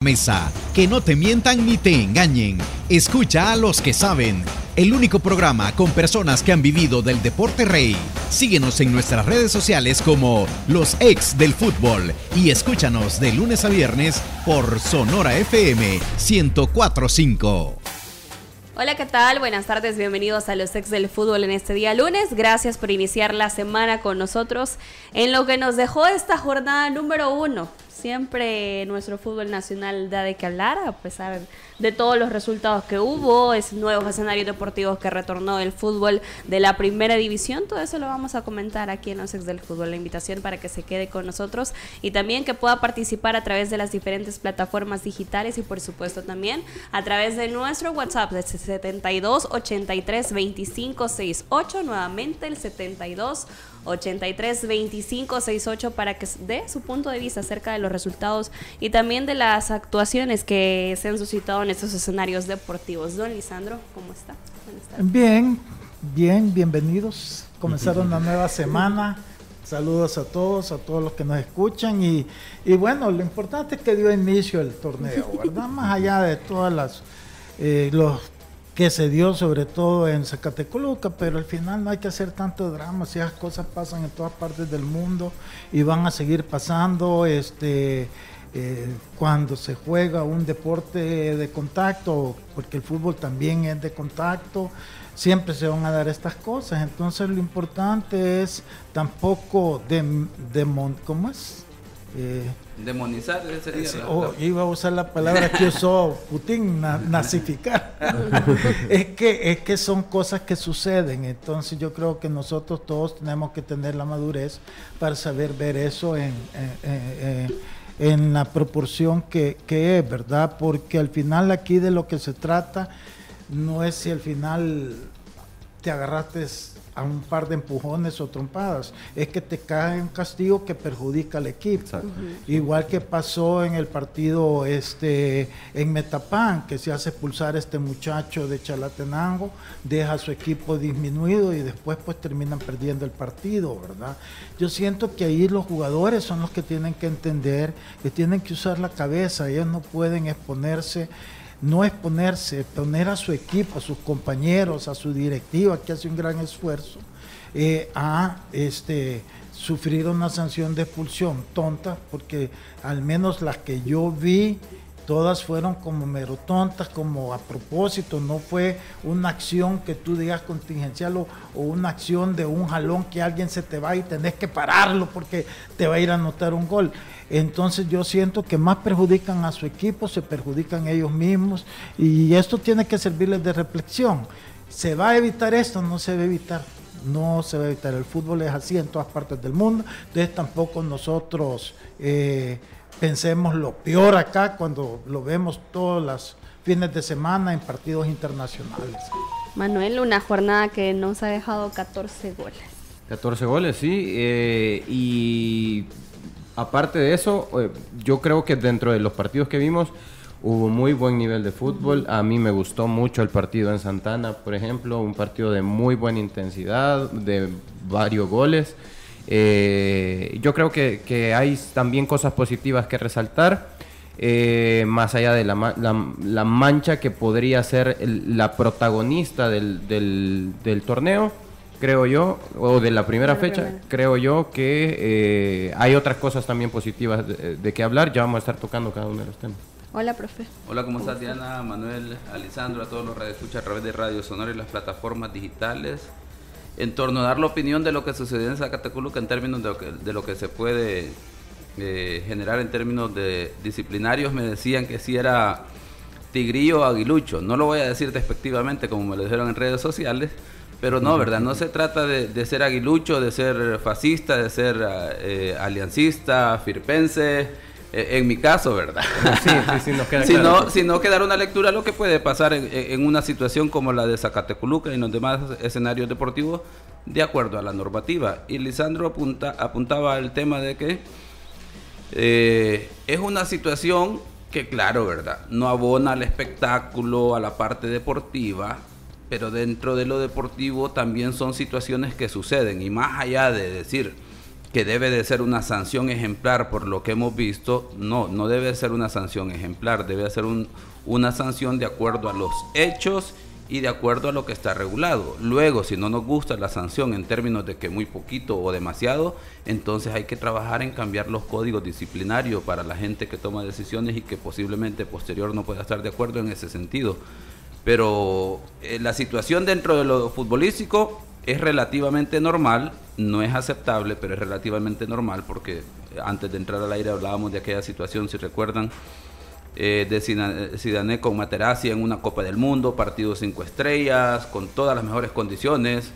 Mesa, que no te mientan ni te engañen. Escucha a los que saben. El único programa con personas que han vivido del deporte rey. Síguenos en nuestras redes sociales como Los Ex del Fútbol y escúchanos de lunes a viernes por Sonora FM 1045. Hola, ¿qué tal? Buenas tardes, bienvenidos a los ex del fútbol en este día lunes. Gracias por iniciar la semana con nosotros en lo que nos dejó esta jornada número uno siempre nuestro fútbol nacional da de qué hablar, a pesar de todos los resultados que hubo, es nuevos escenarios deportivos que retornó el fútbol de la primera división. Todo eso lo vamos a comentar aquí en los ex del fútbol. La invitación para que se quede con nosotros y también que pueda participar a través de las diferentes plataformas digitales y por supuesto también a través de nuestro WhatsApp de 72 83 25 68. Nuevamente el 72 83 25 68 para que dé su punto de vista acerca de los resultados y también de las actuaciones que se han suscitado en estos escenarios deportivos. Don Lisandro, ¿cómo está? Bien, bien, bienvenidos. Comenzaron una nueva semana. Saludos a todos, a todos los que nos escuchan y, y bueno, lo importante es que dio inicio el torneo, ¿verdad? Más allá de todas las eh, los que se dio sobre todo en Zacatecoluca, pero al final no hay que hacer tanto drama, si esas cosas pasan en todas partes del mundo y van a seguir pasando, este, eh, cuando se juega un deporte de contacto, porque el fútbol también es de contacto, siempre se van a dar estas cosas, entonces lo importante es tampoco de, de ¿cómo es? Eh, Demonizar sería. Oh, iba a usar la palabra que usó Putin, nazificar. es, que, es que son cosas que suceden. Entonces yo creo que nosotros todos tenemos que tener la madurez para saber ver eso en, en, la proporción que, que es, ¿verdad? Porque al final aquí de lo que se trata no es si al final te agarraste a un par de empujones o trompadas, es que te cae un castigo que perjudica al equipo. Igual que pasó en el partido este en Metapán, que se hace expulsar a este muchacho de Chalatenango, deja a su equipo disminuido y después pues terminan perdiendo el partido, ¿verdad? Yo siento que ahí los jugadores son los que tienen que entender, que tienen que usar la cabeza, ellos no pueden exponerse no exponerse, poner a su equipo, a sus compañeros, a su directiva, que hace un gran esfuerzo, eh, a este, sufrir una sanción de expulsión tonta, porque al menos las que yo vi, todas fueron como mero tontas, como a propósito, no fue una acción que tú digas contingencial o, una acción de un jalón que alguien se te va y tenés que pararlo porque te va a ir a anotar un gol. Entonces yo siento que más perjudican a su equipo, se perjudican ellos mismos y esto tiene que servirles de reflexión. ¿Se va a evitar esto? No se va a evitar. No se va a evitar. El fútbol es así en todas partes del mundo. Entonces tampoco nosotros... Eh, pensemos lo peor acá cuando lo vemos todos los fines de semana en partidos internacionales. Manuel, una jornada que nos ha dejado 14 goles. 14 goles, sí. Eh, y aparte de eso, eh, yo creo que dentro de los partidos que vimos hubo muy buen nivel de fútbol. A mí me gustó mucho el partido en Santana, por ejemplo, un partido de muy buena intensidad, de varios goles. Eh, yo creo que, hay también cosas positivas que resaltar, eh, más allá de la, mancha que podría ser la protagonista del, torneo, creo yo, o de la primera fecha, creo yo que eh, hay otras cosas también positivas de, que hablar, ya vamos a estar tocando cada uno de los temas. Hola, profe. Hola, ¿cómo estás, Diana, Manuel, Alisandro, a todos los radioescuchas a través de Radio Sonora y las plataformas digitales? En torno a dar la opinión de lo que sucedió en Zacateculuca en términos de lo que, de lo que se puede eh, generar en términos de disciplinarios. Me decían que si era tigrillo o aguilucho. No lo voy a decir despectivamente como me lo dijeron en redes sociales, pero no, ¿verdad? No se trata de, ser aguilucho, de ser fascista, de ser eh, aliancista, firpense en mi caso, ¿verdad? Sí, sí, sí, nos queda si, no, si no quedar una lectura lo que puede pasar en, una situación como la de Zacateculuca y en los demás escenarios deportivos, de acuerdo a la normativa. Y Lisandro apunta, apuntaba el tema de que eh, es una situación que, claro, ¿verdad? No abona al espectáculo, a la parte deportiva, pero dentro de lo deportivo también son situaciones que suceden. Y más allá de decir debe de ser una sanción ejemplar por lo que hemos visto, no, no debe ser una sanción ejemplar, debe ser un, una sanción de acuerdo a los hechos y de acuerdo a lo que está regulado. Luego, si no nos gusta la sanción en términos de que muy poquito o demasiado, entonces hay que trabajar en cambiar los códigos disciplinarios para la gente que toma decisiones y que posiblemente posterior no pueda estar de acuerdo en ese sentido. Pero eh, la situación dentro de lo futbolístico es relativamente normal, no es aceptable, pero es relativamente normal porque antes de entrar al aire hablábamos de aquella situación, si recuerdan, eh, de Zidane con Materazzi en una Copa del Mundo, partido cinco estrellas, con todas las mejores condiciones,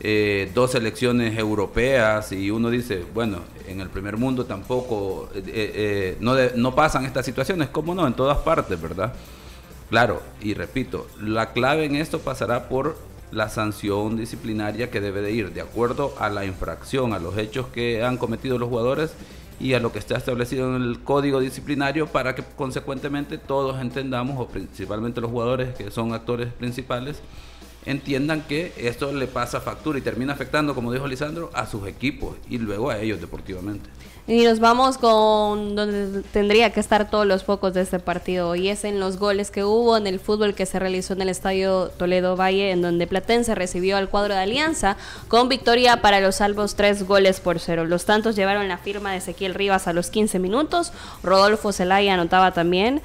eh, dos selecciones europeas y uno dice, bueno, en el primer mundo tampoco, eh, no, no pasan estas situaciones, ¿cómo no? En todas partes, ¿verdad? Claro, y repito, la clave en esto pasará por la sanción disciplinaria que debe de ir de acuerdo a la infracción, a los hechos que han cometido los jugadores y a lo que está establecido en el código disciplinario para que consecuentemente todos entendamos, o principalmente los jugadores que son actores principales, entiendan que esto le pasa factura y termina afectando, como dijo Lisandro, a sus equipos y luego a ellos deportivamente. Y nos vamos con donde tendría que estar todos los focos de este partido. Y es en los goles que hubo en el fútbol que se realizó en el Estadio Toledo Valle en donde Platense recibió al cuadro de Alianza con victoria para los salvos tres goles por cero. Los tantos llevaron la firma de Ezequiel Rivas a los 15 minutos, Rodolfo Zelaya anotaba también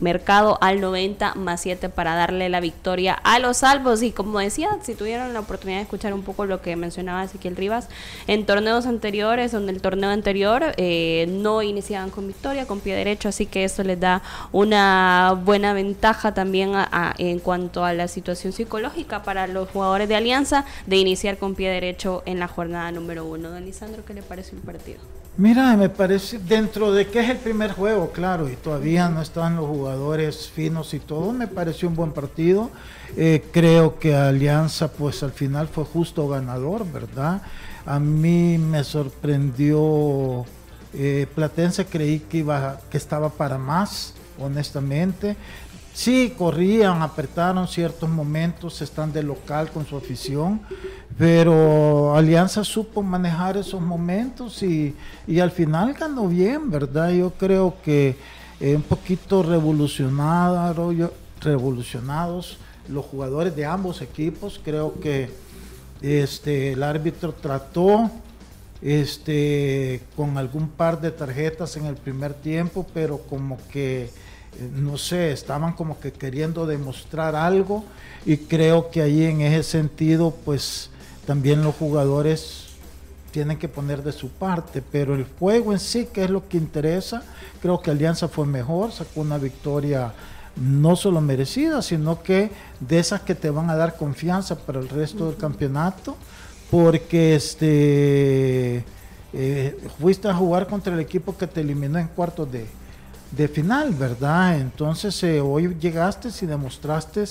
Mercado al 90 más 7 para darle la victoria a los salvos. Y como decía, si tuvieron la oportunidad de escuchar un poco lo que mencionaba Ezequiel Rivas, en torneos anteriores, donde el torneo anterior eh, no iniciaban con victoria, con pie derecho, así que eso les da una buena ventaja también en cuanto a la situación psicológica para los jugadores de Alianza de iniciar con pie derecho en la jornada número uno. Don Lisandro, ¿qué le parece el partido? Mira, me parece, dentro de que es el primer juego, claro, y todavía no están los jugadores finos y todo, me pareció un buen partido. Eh, creo que Alianza, pues al final fue justo ganador, ¿verdad? A mí me sorprendió eh, Platense, creí que, iba, que estaba para más, honestamente. Sí, corrían, apretaron ciertos momentos, están de local con su afición, pero Alianza supo manejar esos momentos y, al final ganó bien, ¿verdad? Yo creo que un poquito revolucionado, revolucionados los jugadores de ambos equipos, creo que este, el árbitro trató este, con algún par de tarjetas en el primer tiempo, pero como que no sé, estaban como que queriendo demostrar algo y creo que ahí en ese sentido pues también los jugadores tienen que poner de su parte, pero el juego en sí, que es lo que interesa, creo que Alianza fue mejor, sacó una victoria no solo merecida, sino que de esas que te van a dar confianza para el resto del campeonato, porque este eh, fuiste a jugar contra el equipo que te eliminó en cuartos de, de final, ¿verdad? Entonces eh, hoy llegaste y demostraste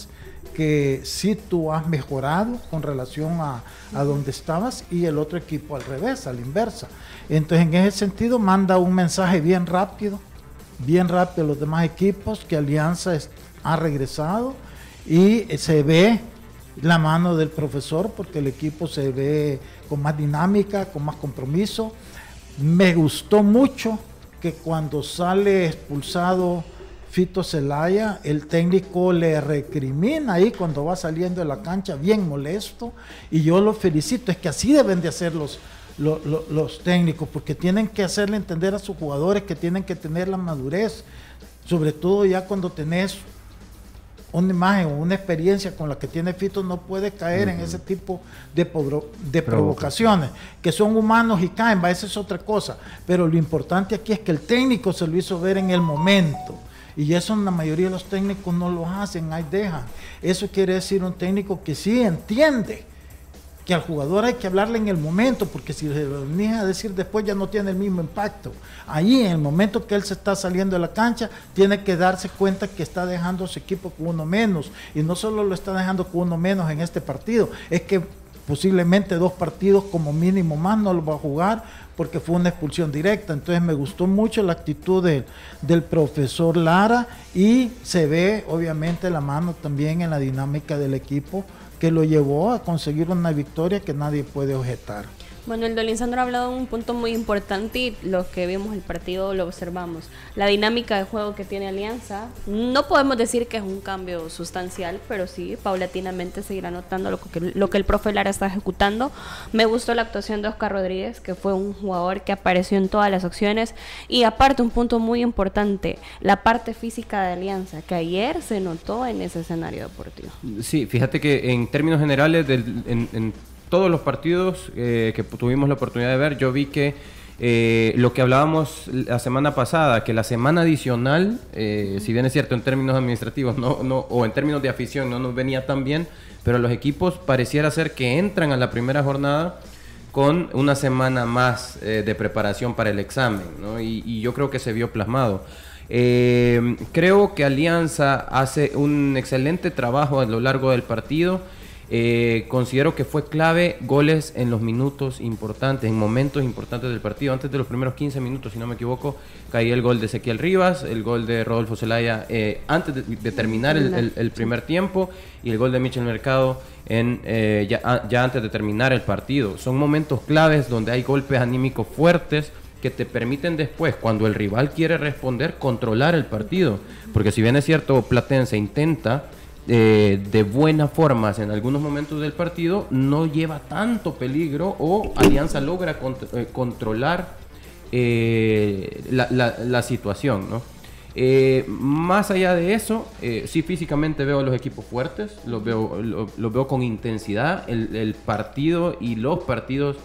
que sí tú has mejorado con relación a, a, donde estabas y el otro equipo al revés, a la inversa. Entonces en ese sentido manda un mensaje bien rápido, bien rápido a los demás equipos que Alianza ha regresado y se ve la mano del profesor porque el equipo se ve con más dinámica, con más compromiso. Me gustó mucho que cuando sale expulsado Fito Celaya, el técnico le recrimina ahí cuando va saliendo de la cancha, bien molesto, y yo lo felicito, es que así deben de hacer los, los, técnicos, porque tienen que hacerle entender a sus jugadores que tienen que tener la madurez, sobre todo ya cuando tenés una imagen o una experiencia con la que tiene Fito no puede caer en ese tipo de, de provocaciones, que son humanos y caen, va, esa es otra cosa. Pero lo importante aquí es que el técnico se lo hizo ver en el momento. Y eso en la mayoría de los técnicos no lo hacen, ahí dejan. Eso quiere decir un técnico que sí entiende que al jugador hay que hablarle en el momento, porque si se lo venís a decir después ya no tiene el mismo impacto. Ahí, en el momento que él se está saliendo de la cancha, tiene que darse cuenta que está dejando su equipo con uno menos. Y no solo lo está dejando con uno menos en este partido, es que posiblemente dos partidos como mínimo más no lo va a jugar porque fue una expulsión directa. Entonces me gustó mucho la actitud del profesor Lara y se ve obviamente la mano también en la dinámica del equipo que lo llevó a conseguir una victoria que nadie puede objetar. Bueno, el Dolinzandro ha hablado de un punto muy importante y los que vimos el partido lo observamos. La dinámica de juego que tiene Alianza, no podemos decir que es un cambio sustancial, pero sí, paulatinamente seguirá notando lo que, lo que el profe Lara está ejecutando. Me gustó la actuación de Oscar Rodríguez, que fue un jugador que apareció en todas las acciones. Y aparte, un punto muy importante, la parte física de Alianza, que ayer se notó en ese escenario deportivo. Sí, fíjate que en términos generales, del, en todos los partidos eh, que tuvimos la oportunidad de ver, yo vi que eh, lo que hablábamos la semana pasada, que la semana adicional, eh, si bien es cierto en términos administrativos no, no, o en términos de afición no nos venía tan bien, pero los equipos pareciera ser que entran a la primera jornada con una semana más de preparación para el examen, ¿no? y, y, yo creo que se vio plasmado. creo que Alianza hace un excelente trabajo a lo largo del partido. Eh, considero que fue clave goles en los minutos importantes, en momentos importantes del partido. Antes de los primeros 15 minutos, si no me equivoco, caía el gol de Ezequiel Rivas, el gol de Rodolfo Zelaya eh, antes de, terminar el, primer tiempo y el gol de Michel Mercado en, eh, ya, ya antes de terminar el partido. Son momentos claves donde hay golpes anímicos fuertes que te permiten después, cuando el rival quiere responder, controlar el partido. Porque si bien es cierto, Platense intenta eh, de buenas formas en algunos momentos del partido, no lleva tanto peligro o Alianza logra eh, controlar eh, la, situación. más allá de eso, sí físicamente veo a los equipos fuertes, los veo, veo con intensidad. El, el, partido y los partidos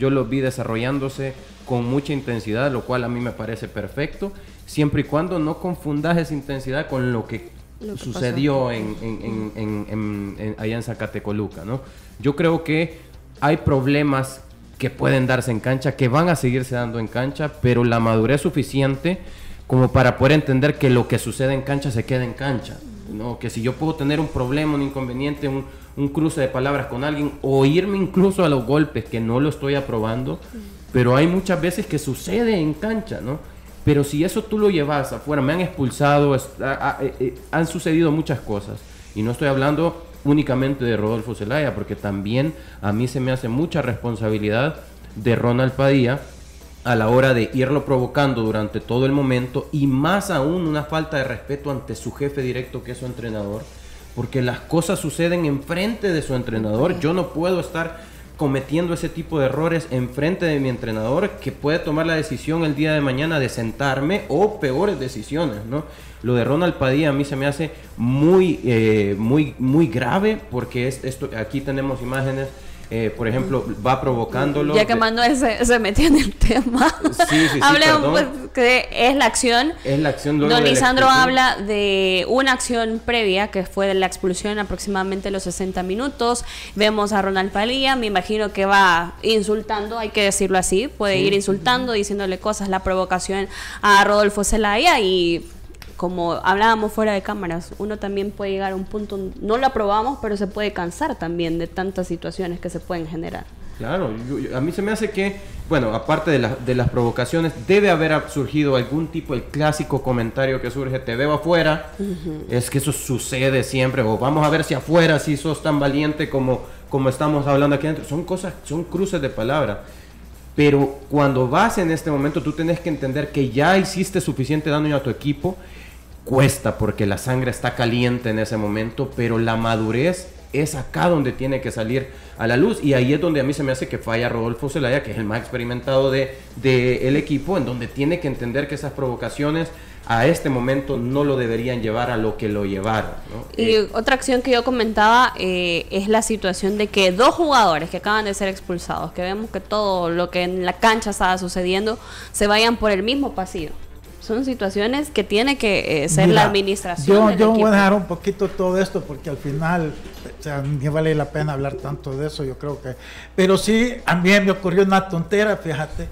yo los vi desarrollándose con mucha intensidad, lo cual a mí me parece perfecto, siempre y cuando no confundas esa intensidad con lo que sucedió en, en, en, allá en Zacatecoluca, ¿no? Yo creo que hay problemas que pueden darse en cancha, que van a seguirse dando en cancha, pero la madurez suficiente como para poder entender que lo que sucede en cancha se queda en cancha. ¿no? Que si yo puedo tener un problema, un inconveniente, un, un cruce de palabras con alguien, o irme incluso a los golpes, que no lo estoy aprobando, pero hay muchas veces que sucede en cancha, ¿no? Pero si eso tú lo llevas afuera, me han expulsado, eh, eh, han sucedido muchas cosas. Y no estoy hablando únicamente de Rodolfo Zelaya, porque también a mí se me hace mucha responsabilidad de Ronald Padilla a la hora de irlo provocando durante todo el momento y más aún una falta de respeto ante su jefe directo que es su entrenador, porque las cosas suceden enfrente de su entrenador. Yo no puedo estar cometiendo ese tipo de errores enfrente de mi entrenador que puede tomar la decisión el día de mañana de sentarme o peores decisiones, ¿no? Lo de Ronald Padilla a mí se me hace muy, eh, muy, muy grave porque es, esto, aquí tenemos imágenes eh, por ejemplo, va provocándolo. Ya que Manuel se, se, metió en el tema. Sí, sí, pues, que es la acción. Es la acción Don Lisandro habla de una acción previa que fue de la expulsión aproximadamente los 60 minutos. Vemos a Ronald Palilla, me imagino que va insultando, hay que decirlo así, puede ir insultando, diciéndole cosas, la provocación a Rodolfo Zelaya y como hablábamos fuera de cámaras, uno también puede llegar a un punto, no lo aprobamos, pero se puede cansar también de tantas situaciones que se pueden generar. Claro, a mí se me hace que, bueno, aparte de, de, las provocaciones, debe haber surgido algún tipo, el clásico comentario que surge, te veo afuera, es que eso sucede siempre, o vamos a ver si afuera si sos tan valiente como, como estamos hablando aquí adentro, son cosas, son cruces de palabra. Pero cuando vas en este momento, tú tienes que entender que ya hiciste suficiente daño a tu equipo cuesta porque la sangre está caliente en ese momento, pero la madurez es acá donde tiene que salir a la luz y ahí es donde a mí se me hace que falla Rodolfo Zelaya, que es el más experimentado de, el equipo, en donde tiene que entender que esas provocaciones a este momento no lo deberían llevar a lo que lo llevaron. Y eh, otra acción que yo comentaba eh, es la situación de que dos jugadores que acaban de ser expulsados, que vemos que todo lo que en la cancha estaba sucediendo, se vayan por el mismo pasillo son situaciones que tiene que eh, ser la administración. Yo, yo voy a dejar un poquito todo esto porque al final, o sea, ni vale la pena hablar tanto de eso, yo creo que. Pero sí, a mí me ocurrió una tontera, fíjate.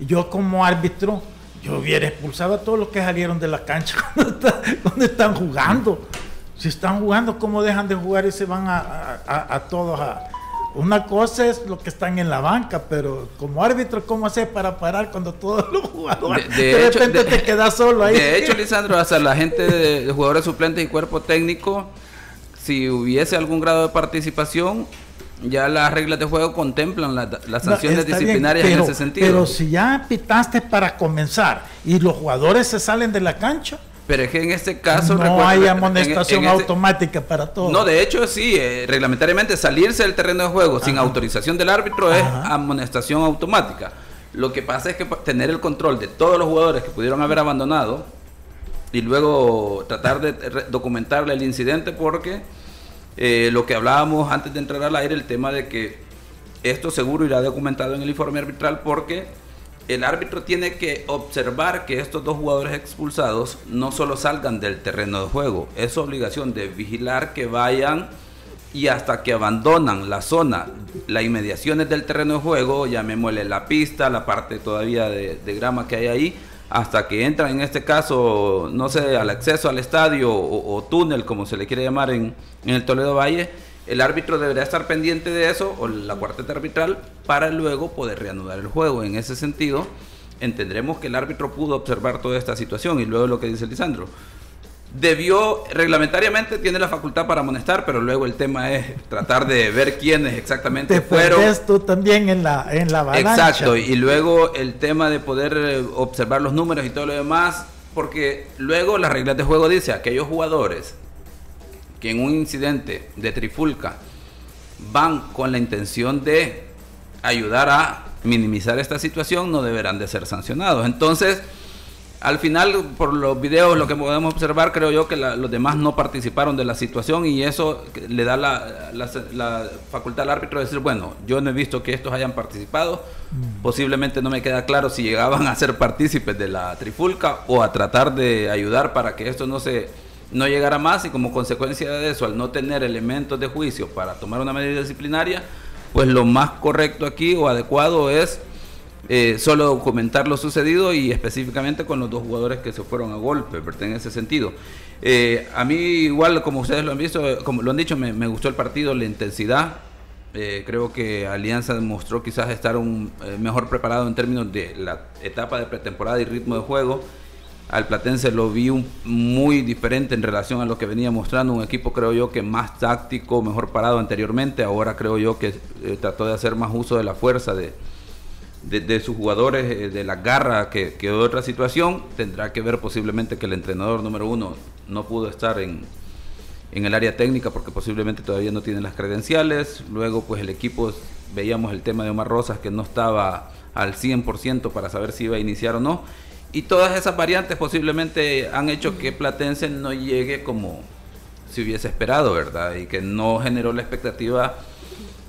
Yo como árbitro, yo hubiera expulsado a todos los que salieron de la cancha cuando, están jugando. Si están jugando, ¿cómo dejan de jugar y se van a, a todos a, una cosa es lo que están en la banca, pero como árbitro, ¿cómo hacer para parar cuando todos los jugadores de, repente te quedas solo ahí? De hecho, Lisandro, hasta la gente de, jugadores suplentes y cuerpo técnico, si hubiese algún grado de participación, ya las reglas de juego contemplan las sanciones disciplinarias en ese sentido. Pero si ya pitaste para comenzar y los jugadores se salen de la cancha. Pero es que en este caso... No hay amonestación este automática para todo. No, de hecho sí, eh, reglamentariamente salirse del terreno de juego sin autorización del árbitro es amonestación automática. Lo que pasa es que tener el control de todos los jugadores que pudieron haber abandonado y luego tratar de documentarle el incidente porque eh, lo que hablábamos antes de entrar al aire, el tema de que esto seguro irá documentado en el informe arbitral porque el árbitro tiene que observar que estos dos jugadores expulsados no solo salgan del terreno de juego, es obligación de vigilar que vayan y hasta que abandonan la zona, las inmediaciones del terreno de juego, llamémosle la pista, la parte todavía de, grama que hay ahí, hasta que entran en este caso, no sé, al acceso al estadio o, túnel, como se le quiere llamar en, en, el Toledo Valle, el árbitro debería estar pendiente de eso, o la cuarteta arbitral, para luego poder reanudar el juego. En ese sentido, entenderemos que el árbitro pudo observar toda esta situación y luego lo que dice Lisandro debió, reglamentariamente tiene la facultad para amonestar, pero luego el tema es tratar de ver quiénes exactamente Te fueron. tú también en la, en la balanza. Exacto, y luego el tema de poder eh, observar los números y todo lo demás, porque luego las reglas de juego dice aquellos jugadores que en un incidente de trifulca van con la intención de ayudar a minimizar esta situación, no deberán de ser sancionados. Entonces, al final, por los videos, lo que podemos observar, creo yo que los demás no participaron de la situación y eso le da la, facultad al árbitro de decir, bueno, yo no he visto que estos hayan participado, mm. posiblemente no me queda claro si llegaban a ser partícipes de la trifulca o a tratar de ayudar para que esto no se no llegara más y como consecuencia de eso, al no tener elementos de juicio para tomar una medida disciplinaria, pues lo más correcto aquí o adecuado es eh, solo documentar lo sucedido y específicamente con los dos jugadores que se fueron a golpe, en ese sentido. Eh, a mí igual, como ustedes lo han visto, como lo han dicho, me, gustó el partido, la intensidad. Eh, creo que Alianza demostró quizás estar un, mejor preparado en términos de la etapa de pretemporada y ritmo de juego. Al Platense lo vi muy diferente en relación a lo que venía mostrando. Un equipo, creo yo, que más táctico, mejor parado anteriormente. Ahora creo yo que trató de hacer más uso de la fuerza, de, de, sus jugadores, eh, de la garra que, que otra situación, tendrá que ver posiblemente que el entrenador número uno no pudo estar en, en el área técnica porque posiblemente todavía no tiene las credenciales. Luego, pues el equipo, veíamos el tema de Omar Rosas que no estaba al 100% para saber si iba a iniciar o no. Y todas esas variantes posiblemente han hecho que Platense no llegue como se hubiese esperado, ¿verdad? Y que no generó la expectativa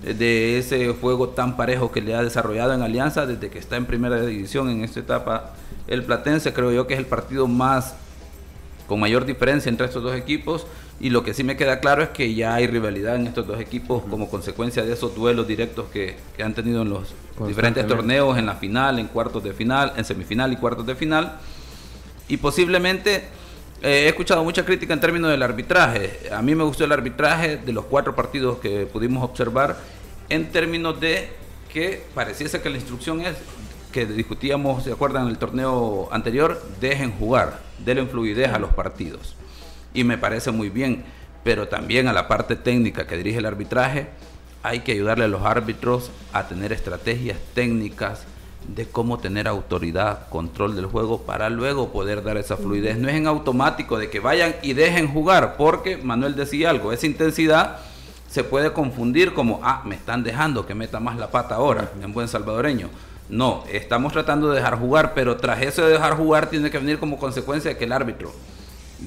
de ese juego tan parejo que le ha desarrollado en Alianza desde que está en primera división en esta etapa. El Platense creo yo que es el partido más con mayor diferencia entre estos dos equipos y lo que sí me queda claro es que ya hay rivalidad en estos dos equipos como consecuencia de esos duelos directos que, que han tenido en los diferentes torneos, en la final, en cuartos de final, en semifinal y cuartos de final. Y posiblemente eh, he escuchado mucha crítica en términos del arbitraje. A mí me gustó el arbitraje de los cuatro partidos que pudimos observar en términos de que pareciese que la instrucción es que discutíamos, ¿se acuerdan? En el torneo anterior, dejen jugar, denle fluidez a los partidos. Y me parece muy bien, pero también a la parte técnica que dirige el arbitraje, hay que ayudarle a los árbitros a tener estrategias técnicas de cómo tener autoridad, control del juego para luego poder dar esa fluidez. No es en automático de que vayan y dejen jugar, porque Manuel decía algo, esa intensidad se puede confundir como, ah, me están dejando que meta más la pata ahora, en buen salvadoreño. No, estamos tratando de dejar jugar, pero tras eso de dejar jugar tiene que venir como consecuencia de que el árbitro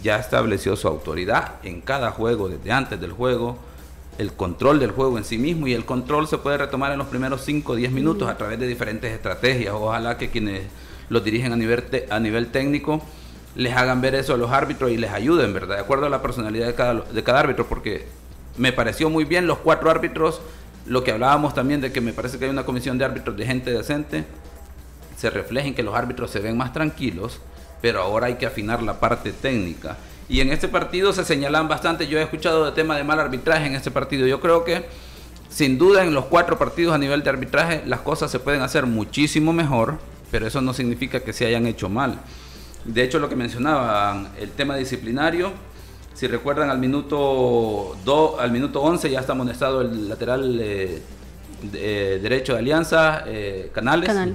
ya estableció su autoridad en cada juego, desde antes del juego, el control del juego en sí mismo y el control se puede retomar en los primeros 5 o 10 minutos a través de diferentes estrategias. Ojalá que quienes lo dirigen a nivel, a nivel técnico les hagan ver eso a los árbitros y les ayuden, ¿verdad? De acuerdo a la personalidad de cada, de cada árbitro, porque me pareció muy bien los cuatro árbitros, lo que hablábamos también de que me parece que hay una comisión de árbitros de gente decente, se refleja en que los árbitros se ven más tranquilos, pero ahora hay que afinar la parte técnica y en este partido se señalan bastante, yo he escuchado de tema de mal arbitraje en este partido. Yo creo que sin duda en los cuatro partidos a nivel de arbitraje las cosas se pueden hacer muchísimo mejor, pero eso no significa que se hayan hecho mal. De hecho, lo que mencionaban, el tema disciplinario, Si recuerdan, al minuto, al minuto 11 ya está amonestado el lateral eh, de- derecho de Alianza, eh, Canales. Canal.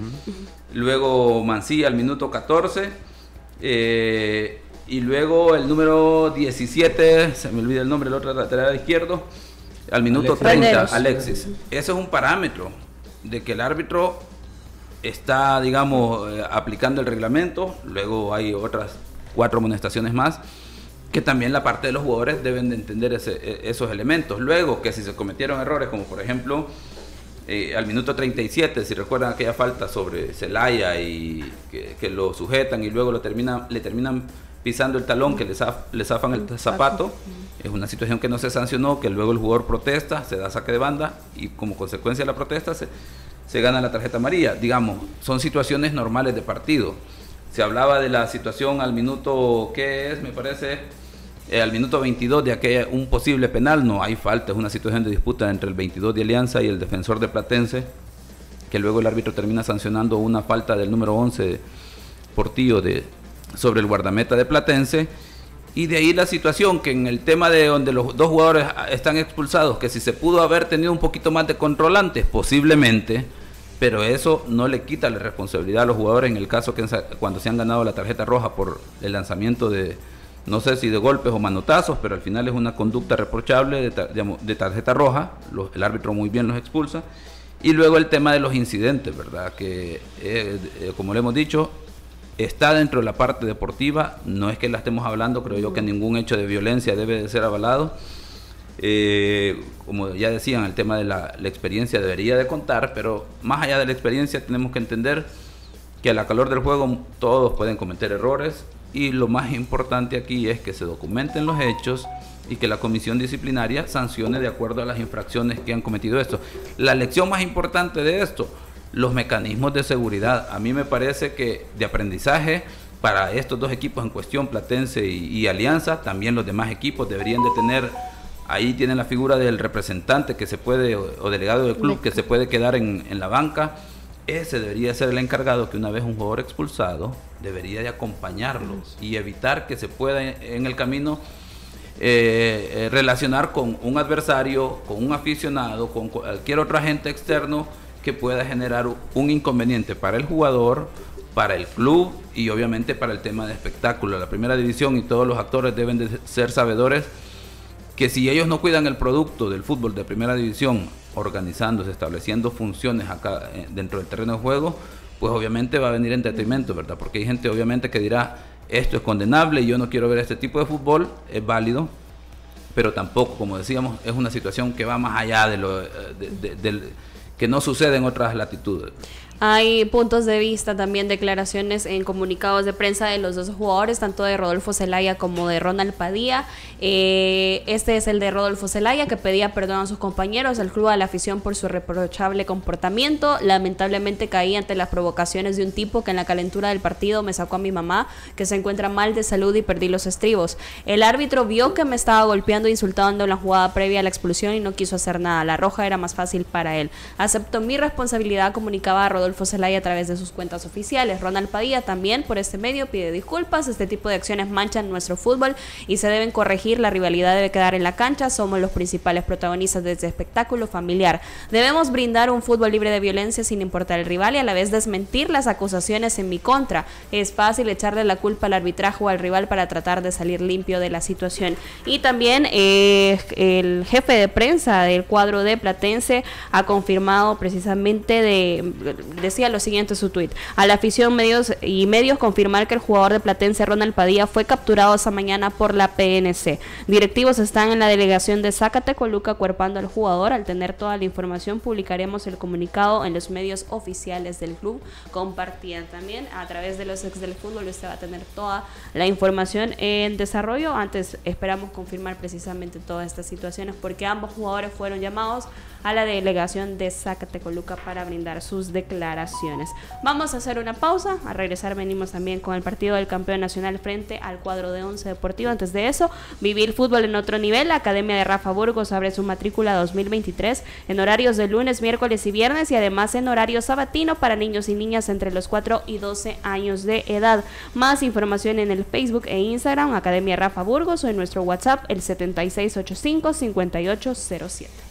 Luego Mancilla al minuto 14. Eh, y luego el número 17, se me olvida el nombre, el otro lateral izquierdo, al minuto Alexis. 30, Valderos. Alexis. Eso es un parámetro de que el árbitro está, digamos, eh, aplicando el reglamento. Luego hay otras cuatro amonestaciones más que también la parte de los jugadores deben de entender ese- e- esos elementos. Luego, que si se cometieron errores, como por ejemplo eh, al minuto 37, si recuerdan aquella falta sobre Celaya y que, que lo sujetan y luego lo terminan, le terminan pisando el talón, que le, zaf- le zafan el zapato, es una situación que no se sancionó, que luego el jugador protesta, se da saque de banda y como consecuencia de la protesta se, se gana la tarjeta amarilla. Digamos, son situaciones normales de partido. Se hablaba de la situación al minuto, ¿qué es? Me parece, eh, al minuto 22 de aquella, un posible penal, no hay falta, es una situación de disputa entre el 22 de Alianza y el defensor de Platense, que luego el árbitro termina sancionando una falta del número 11 Portillo de, sobre el guardameta de Platense. Y de ahí la situación que en el tema de donde los dos jugadores están expulsados, que si se pudo haber tenido un poquito más de controlantes, posiblemente, pero eso no le quita la responsabilidad a los jugadores en el caso que cuando se han ganado la tarjeta roja por el lanzamiento de, no sé si de golpes o manotazos, pero al final es una conducta reprochable de, de tarjeta roja, el árbitro muy bien los expulsa. Y luego el tema de los incidentes, ¿verdad? Que, eh, eh, como le hemos dicho, está dentro de la parte deportiva, no es que la estemos hablando, creo yo que ningún hecho de violencia debe de ser avalado. Eh, como ya decían, el tema de la, la experiencia debería de contar, pero más allá de la experiencia tenemos que entender que a la calor del juego todos pueden cometer errores y lo más importante aquí es que se documenten los hechos y que la comisión disciplinaria sancione de acuerdo a las infracciones que han cometido esto. La lección más importante de esto, los mecanismos de seguridad. A mí me parece que de aprendizaje para estos dos equipos en cuestión, Platense y, y Alianza, también los demás equipos deberían de tener, ahí tienen la figura del representante que se puede, o, o delegado del club que se puede quedar en, en la banca. Ese debería ser el encargado que una vez un jugador expulsado debería de acompañarlo y evitar que se pueda en el camino eh, eh, relacionar con un adversario, con un aficionado, con cualquier otro agente externo que pueda generar un inconveniente para el jugador, para el club y obviamente para el tema de espectáculo. La primera división y todos los actores deben de ser sabedores que si ellos no cuidan el producto del fútbol de primera división, organizándose, estableciendo funciones acá eh, dentro del terreno de juego, pues obviamente va a venir en detrimento, ¿verdad? Porque hay gente obviamente que dirá, esto es condenable, yo no quiero ver este tipo de fútbol, es válido, pero tampoco, como decíamos, es una situación que va más allá de lo eh, que no sucede en otras latitudes. Hay puntos de vista, también declaraciones en comunicados de prensa de los dos jugadores, tanto de Rodolfo Zelaya como de Ronald Padilla. Eh, este es el de Rodolfo Zelaya, que pedía perdón a sus compañeros, al club, a la afición por su reprochable comportamiento. Lamentablemente caí ante las provocaciones de un tipo que en la calentura del partido me sacó a mi mamá, que se encuentra mal de salud y perdí los estribos. El árbitro vio que me estaba golpeando e insultando en la jugada previa a la expulsión y no quiso hacer nada. La roja era más fácil para él. Aceptó mi responsabilidad, comunicaba a Rodolfo Zelaya a través de sus cuentas oficiales. Ronald Padilla también por este medio pide disculpas. Este tipo de acciones manchan nuestro fútbol y se deben corregir. La rivalidad debe quedar en la cancha. Somos los principales protagonistas de este espectáculo familiar. Debemos brindar un fútbol libre de violencia sin importar el rival y a la vez desmentir las acusaciones en mi contra. Es fácil echarle la culpa al arbitraje o al rival para tratar de salir limpio de la situación. Y también eh, el jefe de prensa del cuadro de Platense ha confirmado precisamente de decía lo siguiente en su tweet. A la afición medios y medios confirmar que el jugador de Platense Ronald Padilla fue capturado esa mañana por la PNC. Directivos están en la delegación de Zacatecoluca cuerpando al jugador. Al tener toda la información publicaremos el comunicado en los medios oficiales del club. Compartían también a través de los ex del fútbol. Usted va a tener toda la información en desarrollo. Antes esperamos confirmar precisamente todas estas situaciones porque ambos jugadores fueron llamados a la delegación de Zacatecoluca para brindar sus declaraciones declaraciones. Vamos a hacer una pausa, a regresar venimos también con el partido del campeón nacional frente al cuadro de Once Deportivo. Antes de eso, vivir fútbol en otro nivel, la Academia de Rafa Burgos abre su matrícula 2023 en horarios de lunes, miércoles y viernes y además en horario sabatino para niños y niñas entre los 4 y 12 años de edad. Más información en el Facebook e Instagram Academia Rafa Burgos o en nuestro WhatsApp el 7685 5807.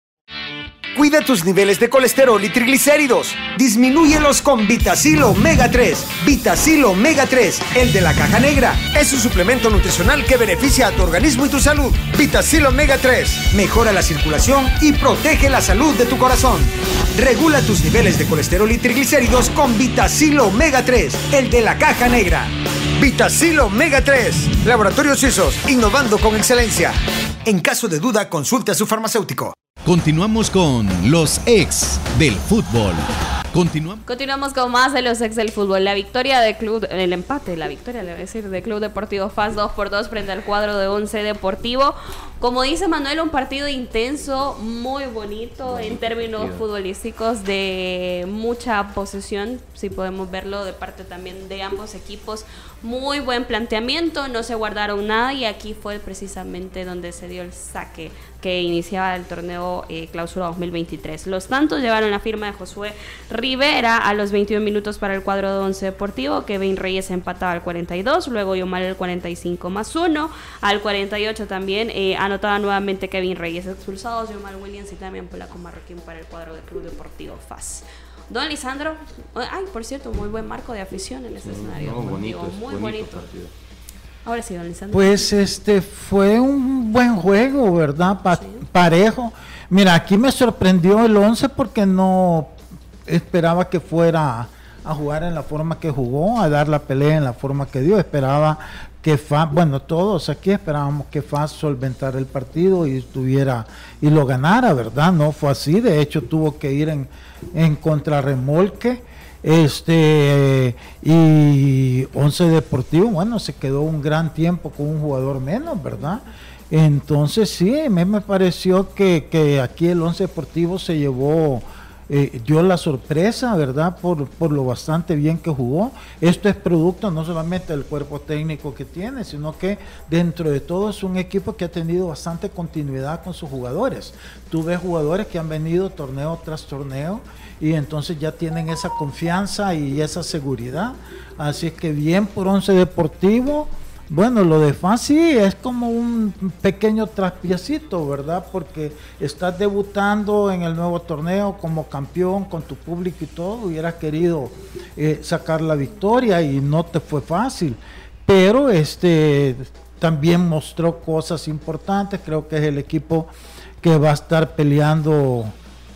Cuida tus niveles de colesterol y triglicéridos. Disminúyelos con Vitacil Omega 3. Vitacil Omega 3, el de la caja negra. Es un suplemento nutricional que beneficia a tu organismo y tu salud. Vitacil Omega 3 mejora la circulación y protege la salud de tu corazón. Regula tus niveles de colesterol y triglicéridos con Vitacil Omega 3, el de la caja negra. Vitacil Omega 3. Laboratorios Suizos, innovando con excelencia. En caso de duda, consulte a su farmacéutico. Continuamos con los ex del fútbol. Continuamos. Continuamos con más de los ex del fútbol. La victoria del club, el empate, la victoria, le voy a decir, del Club Deportivo FAS 2 por 2 frente al cuadro de 11 Deportivo. Como dice Manuel, un partido intenso, muy bonito en términos futbolísticos, de mucha posesión, si podemos verlo, de parte también de ambos equipos. Muy buen planteamiento, no se guardaron nada y aquí fue precisamente donde se dio el saque que iniciaba el torneo eh, Clausura 2023. Los tantos llevaron la firma de Josué Rivera a los 21 minutos para el cuadro de Once Deportivo, Kevin Reyes empataba al 42, luego Yomar el 45 más 1, al 48 también eh, anotaba nuevamente Kevin Reyes expulsados, Yomar Williams y también Polaco Marroquín para el cuadro del Club Deportivo FAS. Don Lisandro, ay, por cierto, muy buen marco de afición en este escenario. No, bonito, muy bonito. Ahora sí, don Lisandro. Pues este fue un buen juego, ¿verdad? Pa- Parejo. Mira, aquí me sorprendió el 11 porque no esperaba que fuera a jugar en la forma que jugó, a dar la pelea en la forma que dio. Esperaba que Fa, bueno, todos aquí esperábamos que Fa solventara el partido y estuviera y lo ganara, ¿verdad? No fue así. De hecho, tuvo que ir en, en contrarremolque. Este y Once Deportivo, bueno, se quedó un gran tiempo con un jugador menos, ¿verdad? Entonces sí, a mí me pareció que, que aquí el Once Deportivo se llevó, eh, dio la sorpresa, ¿verdad? Por, por lo bastante bien que jugó. Esto es producto no solamente del cuerpo técnico que tiene, sino que dentro de todo es un equipo que ha tenido bastante continuidad con sus jugadores. Tú ves jugadores que han venido torneo tras torneo y entonces ya tienen esa confianza y esa seguridad. Así es que bien por Once Deportivo, Bueno, lo de FAS sí es como un pequeño traspiecito, ¿verdad? Porque estás debutando en el nuevo torneo como campeón con tu público y todo, hubieras querido eh, sacar la victoria y no te fue fácil. Pero este también mostró cosas importantes, creo que es el equipo que va a estar peleando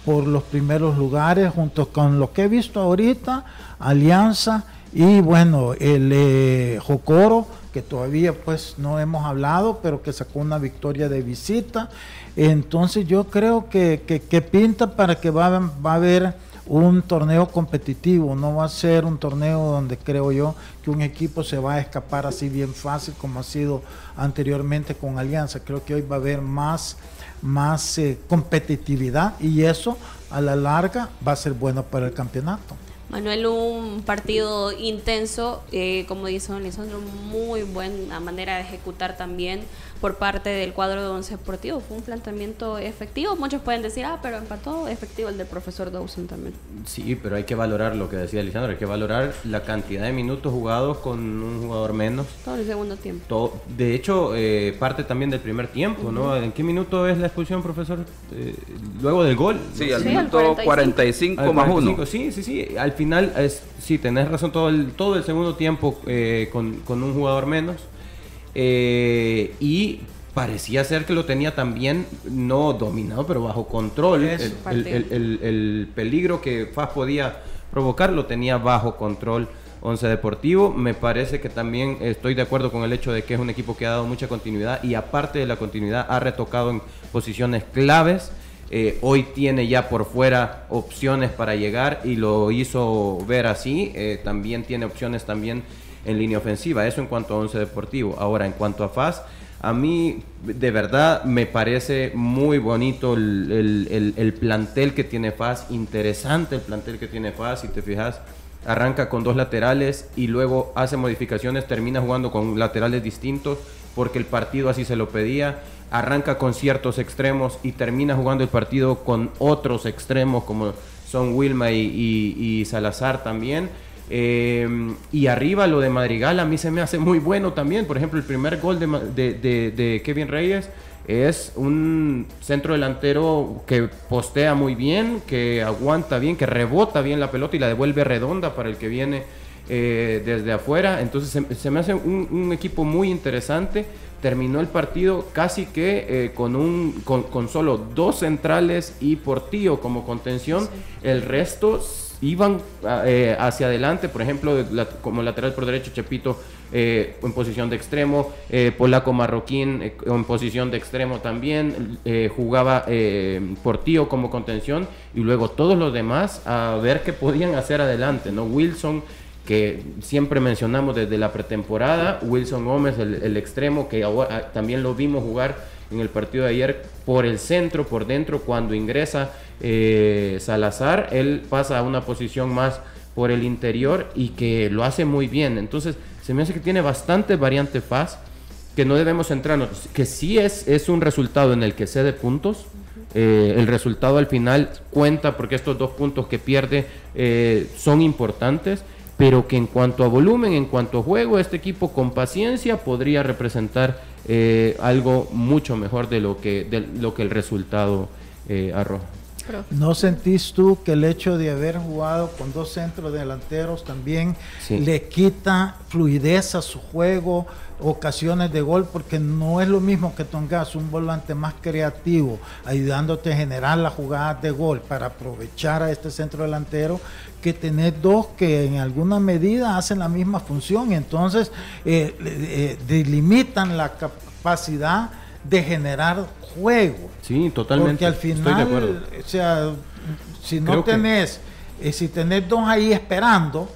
por los primeros lugares junto con lo que he visto ahorita, Alianza y bueno, el eh, Jocoro que todavía pues no hemos hablado, pero que sacó una victoria de visita. Entonces yo creo que, que, pinta para que va, va a haber un torneo competitivo, no va a ser un torneo donde creo yo que un equipo se va a escapar así bien fácil como ha sido anteriormente con Alianza. Creo que hoy va a haber más, más eh, competitividad y eso a la larga va a ser bueno para el campeonato. Manuel, un partido intenso, eh, como dice don Lisandro, muy buena manera de ejecutar también por parte del cuadro de Once Deportivo. Fue un planteamiento efectivo. Muchos pueden decir, ah, pero empató efectivo el del profesor Dawson también. Sí, pero hay que valorar lo que decía Lisandro, hay que valorar la cantidad de minutos jugados con un jugador menos. Todo el segundo tiempo. Todo, de hecho, eh, parte también del primer tiempo, ¿no? ¿En qué minuto es la expulsión, profesor? Eh, luego del gol. Sí, al minuto 45, más 1. Sí, sí, sí. Al final, es, sí, tenés razón, todo el, todo el segundo tiempo eh, con, con un jugador menos. Eh, y parecía ser que lo tenía también, no dominado, pero bajo control. El, peligro que FAS podía provocar lo tenía bajo control Once Deportivo. Me parece que también estoy de acuerdo con el hecho de que es un equipo que ha dado mucha continuidad y aparte de la continuidad ha retocado en posiciones claves. Eh, hoy tiene ya por fuera opciones para llegar y lo hizo ver así. Eh, también tiene opciones también en línea ofensiva. Eso en cuanto a Once Deportivo. Ahora, en cuanto a FAS, a mí de verdad me parece muy bonito el, plantel que tiene FAS, interesante el plantel que tiene FAS, si te fijas. Arranca con dos laterales y luego hace modificaciones, termina jugando con laterales distintos porque el partido así se lo pedía. Arranca con ciertos extremos y termina jugando el partido con otros extremos como son Wilma y Salazar también eh, y arriba lo de Madrigal a mí se me hace muy bueno también. Por ejemplo, el primer gol de, de, Kevin Reyes es un centro delantero que postea muy bien, que aguanta bien, que rebota bien la pelota y la devuelve redonda para el que viene eh, desde afuera. Entonces se, me hace un, equipo muy interesante. Terminó el partido casi que eh, con, un, con, solo dos centrales y Portillo como contención. El resto iban eh, hacia adelante, por ejemplo, como lateral por derecho, Chepito eh, en posición de extremo, eh, Polaco Marroquín en posición de extremo también, jugaba Portillo como contención y luego todos los demás a ver qué podían hacer adelante, ¿no? Wilson que siempre mencionamos desde la pretemporada, Wilson Gómez, el, extremo, que ahora, también lo vimos jugar en el partido de ayer por el centro, por dentro, cuando ingresa eh, Salazar, él pasa a una posición más por el interior y que lo hace muy bien. Entonces, se me hace que tiene bastante variante faz, que no debemos centrarnos, que sí es, es un resultado en el que cede puntos. Eh, el resultado al final cuenta porque estos dos puntos que pierde eh, son importantes, pero que en cuanto a volumen, en cuanto a juego, este equipo con paciencia podría representar algo mucho mejor de lo que, de lo que el resultado arroja. ¿No sentís tú que el hecho de haber jugado con dos centros delanteros también le quita fluidez a su juego, ocasiones de gol? Porque no es lo mismo que tengas un volante más creativo, ayudándote a generar las jugadas de gol para aprovechar a este centro delantero, que tener dos que en alguna medida hacen la misma función. Entonces, eh, eh, delimitan la capacidad de generar juego. Sí, totalmente. Porque al final, o sea, si no tenés, eh, si tenés dos ahí esperando,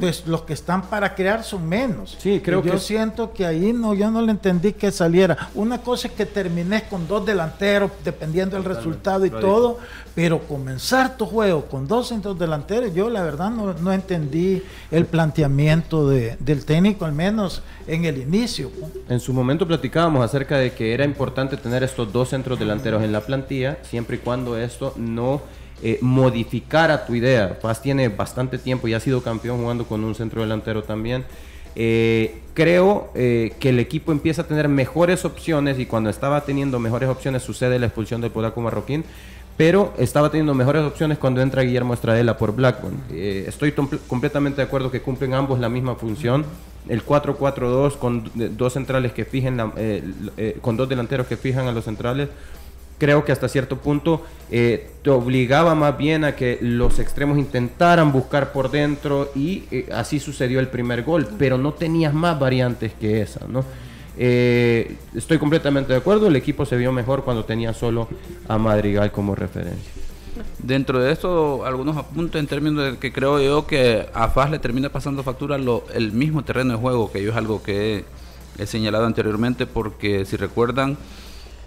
pues los que están para crear son menos. Sí, creo yo siento que ahí no, yo no le entendí que saliera. Una cosa es que termines con dos delanteros, dependiendo del resultado y todo, pero comenzar tu juego con dos centros delanteros, yo la verdad no, entendí el planteamiento del técnico, al menos en el inicio. En su momento platicábamos acerca de que era importante tener estos dos centros delanteros en la plantilla, siempre y cuando esto no eh, modificara tu idea. Paz tiene bastante tiempo y ha sido campeón jugando con un centro delantero también. Eh, creo eh, que el equipo empieza a tener mejores opciones y cuando estaba teniendo mejores opciones sucede la expulsión del polaco marroquín pero estaba teniendo mejores opciones cuando entra Guillermo Estradela por Blackburn. Eh, estoy completamente de acuerdo que cumplen ambos la misma función. El 4-4-2 con dos centrales que fijen, con dos delanteros que fijan a los centrales, creo que hasta cierto punto eh, te obligaba más bien a que los extremos intentaran buscar por dentro y eh, así sucedió el primer gol, pero no tenías más variantes que esa, ¿no? Eh, estoy completamente de acuerdo, el equipo se vio mejor cuando tenía solo a Madrigal como referencia. Dentro de esto, algunos apuntes en términos de que creo yo que a FAS le termina pasando factura el mismo terreno de juego, que yo es algo que he señalado anteriormente, porque si recuerdan,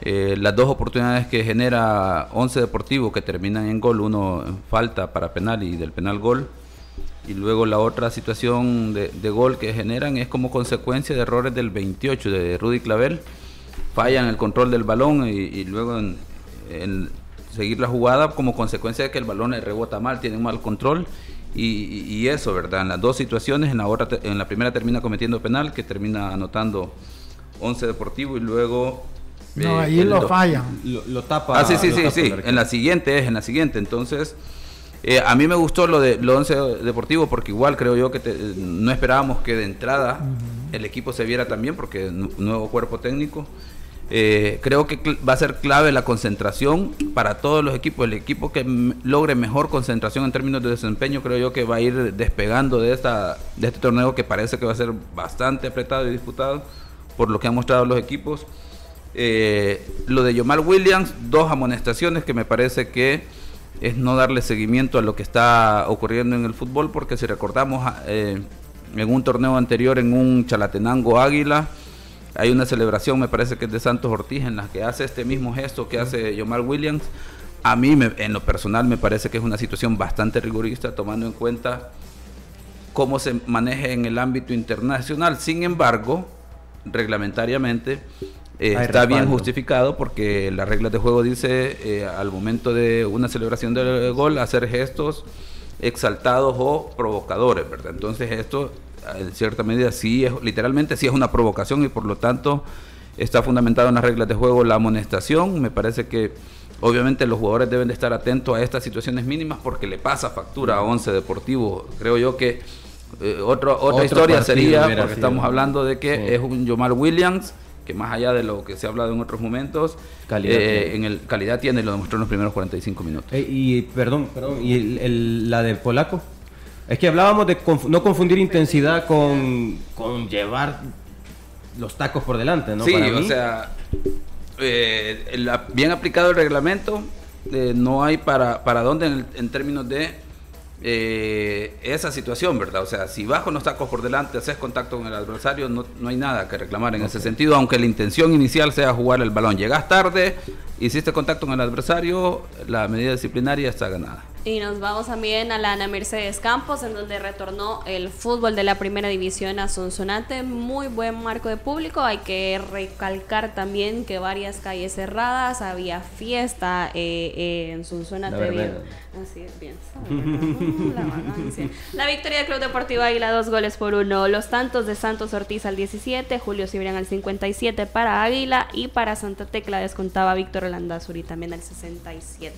eh, las dos oportunidades que genera Once Deportivo que terminan en gol, uno en falta para penal y del penal gol, y luego la otra situación de, gol que generan es como consecuencia de errores del 28 de Rudy Clavel, fallan el control del balón y, luego en, seguir la jugada como consecuencia de que el balón rebota mal, tiene mal control. Y, eso, ¿verdad? En las dos situaciones, en la, en la primera termina cometiendo penal, que termina anotando Once Deportivo y luego no, ahí lo, fallan. Lo, tapa. Ah, sí, sí, sí, sí. En la siguiente es, en la siguiente. Entonces, eh, a mí me gustó lo de lo once deportivo porque igual creo yo que no esperábamos que de entrada el equipo se viera también porque nuevo cuerpo técnico. Eh, creo que va a ser clave la concentración para todos los equipos. El equipo que logre mejor concentración en términos de desempeño, creo yo que va a ir despegando de, esta, de este torneo que parece que va a ser bastante apretado y disputado por lo que han mostrado los equipos. Eh, lo de Yomar Williams, dos amonestaciones que me parece que es no darle seguimiento a lo que está ocurriendo en el fútbol, porque si recordamos eh, en un torneo anterior, en un Chalatenango Águila, hay una celebración, me parece que es de Santos Ortiz, en la que hace este mismo gesto que hace Yomar Williams. A mí, en lo personal, me parece que es una situación bastante rigorista, tomando en cuenta cómo se maneja en el ámbito internacional. Sin embargo, reglamentariamente, eh, está bien justificado porque las reglas de juego dice eh, al momento de una celebración del gol hacer gestos exaltados o provocadores, ¿verdad? Entonces esto en cierta medida sí es, literalmente sí es una provocación y por lo tanto está fundamentado en las reglas de juego la amonestación. Me parece que obviamente los jugadores deben de estar atentos a estas situaciones mínimas porque le pasa factura a Once Deportivo. Creo yo que eh, otra historia sería, porque estamos hablando de que es un Yomar Williams que más allá de lo que se ha hablado en otros momentos, calidad, eh, en el, calidad tiene, lo demostró en los primeros 45 minutos. Eh, y perdón, perdón, ¿y la del polaco? Es que hablábamos de no confundir intensidad con, con, llevar los tacos por delante, ¿no? Sí, o sea, eh, bien aplicado el reglamento, no hay para, para dónde en, en términos de eh, esa situación, ¿verdad? O sea, si bajo los tacos por delante, haces contacto con el adversario, no, no hay nada que reclamar en ese sentido, aunque la intención inicial sea jugar el balón. Llegas tarde, hiciste contacto con el adversario, la medida disciplinaria está ganada. Y nos vamos también a la Ana Mercedes Campos, en donde retornó el fútbol de la primera división a Sonsonate. Muy buen marco de público. Hay que recalcar también que varias calles cerradas, había fiesta eh, eh, en Sonsonate. Bien. Así es, bien. La, la victoria del Club Deportivo Águila, dos goles por uno. Los tantos de Santos Ortiz al 17, Julio Cibrián al 57 para Águila y para Santa Tecla descontaba Víctor Landazuri también al 67.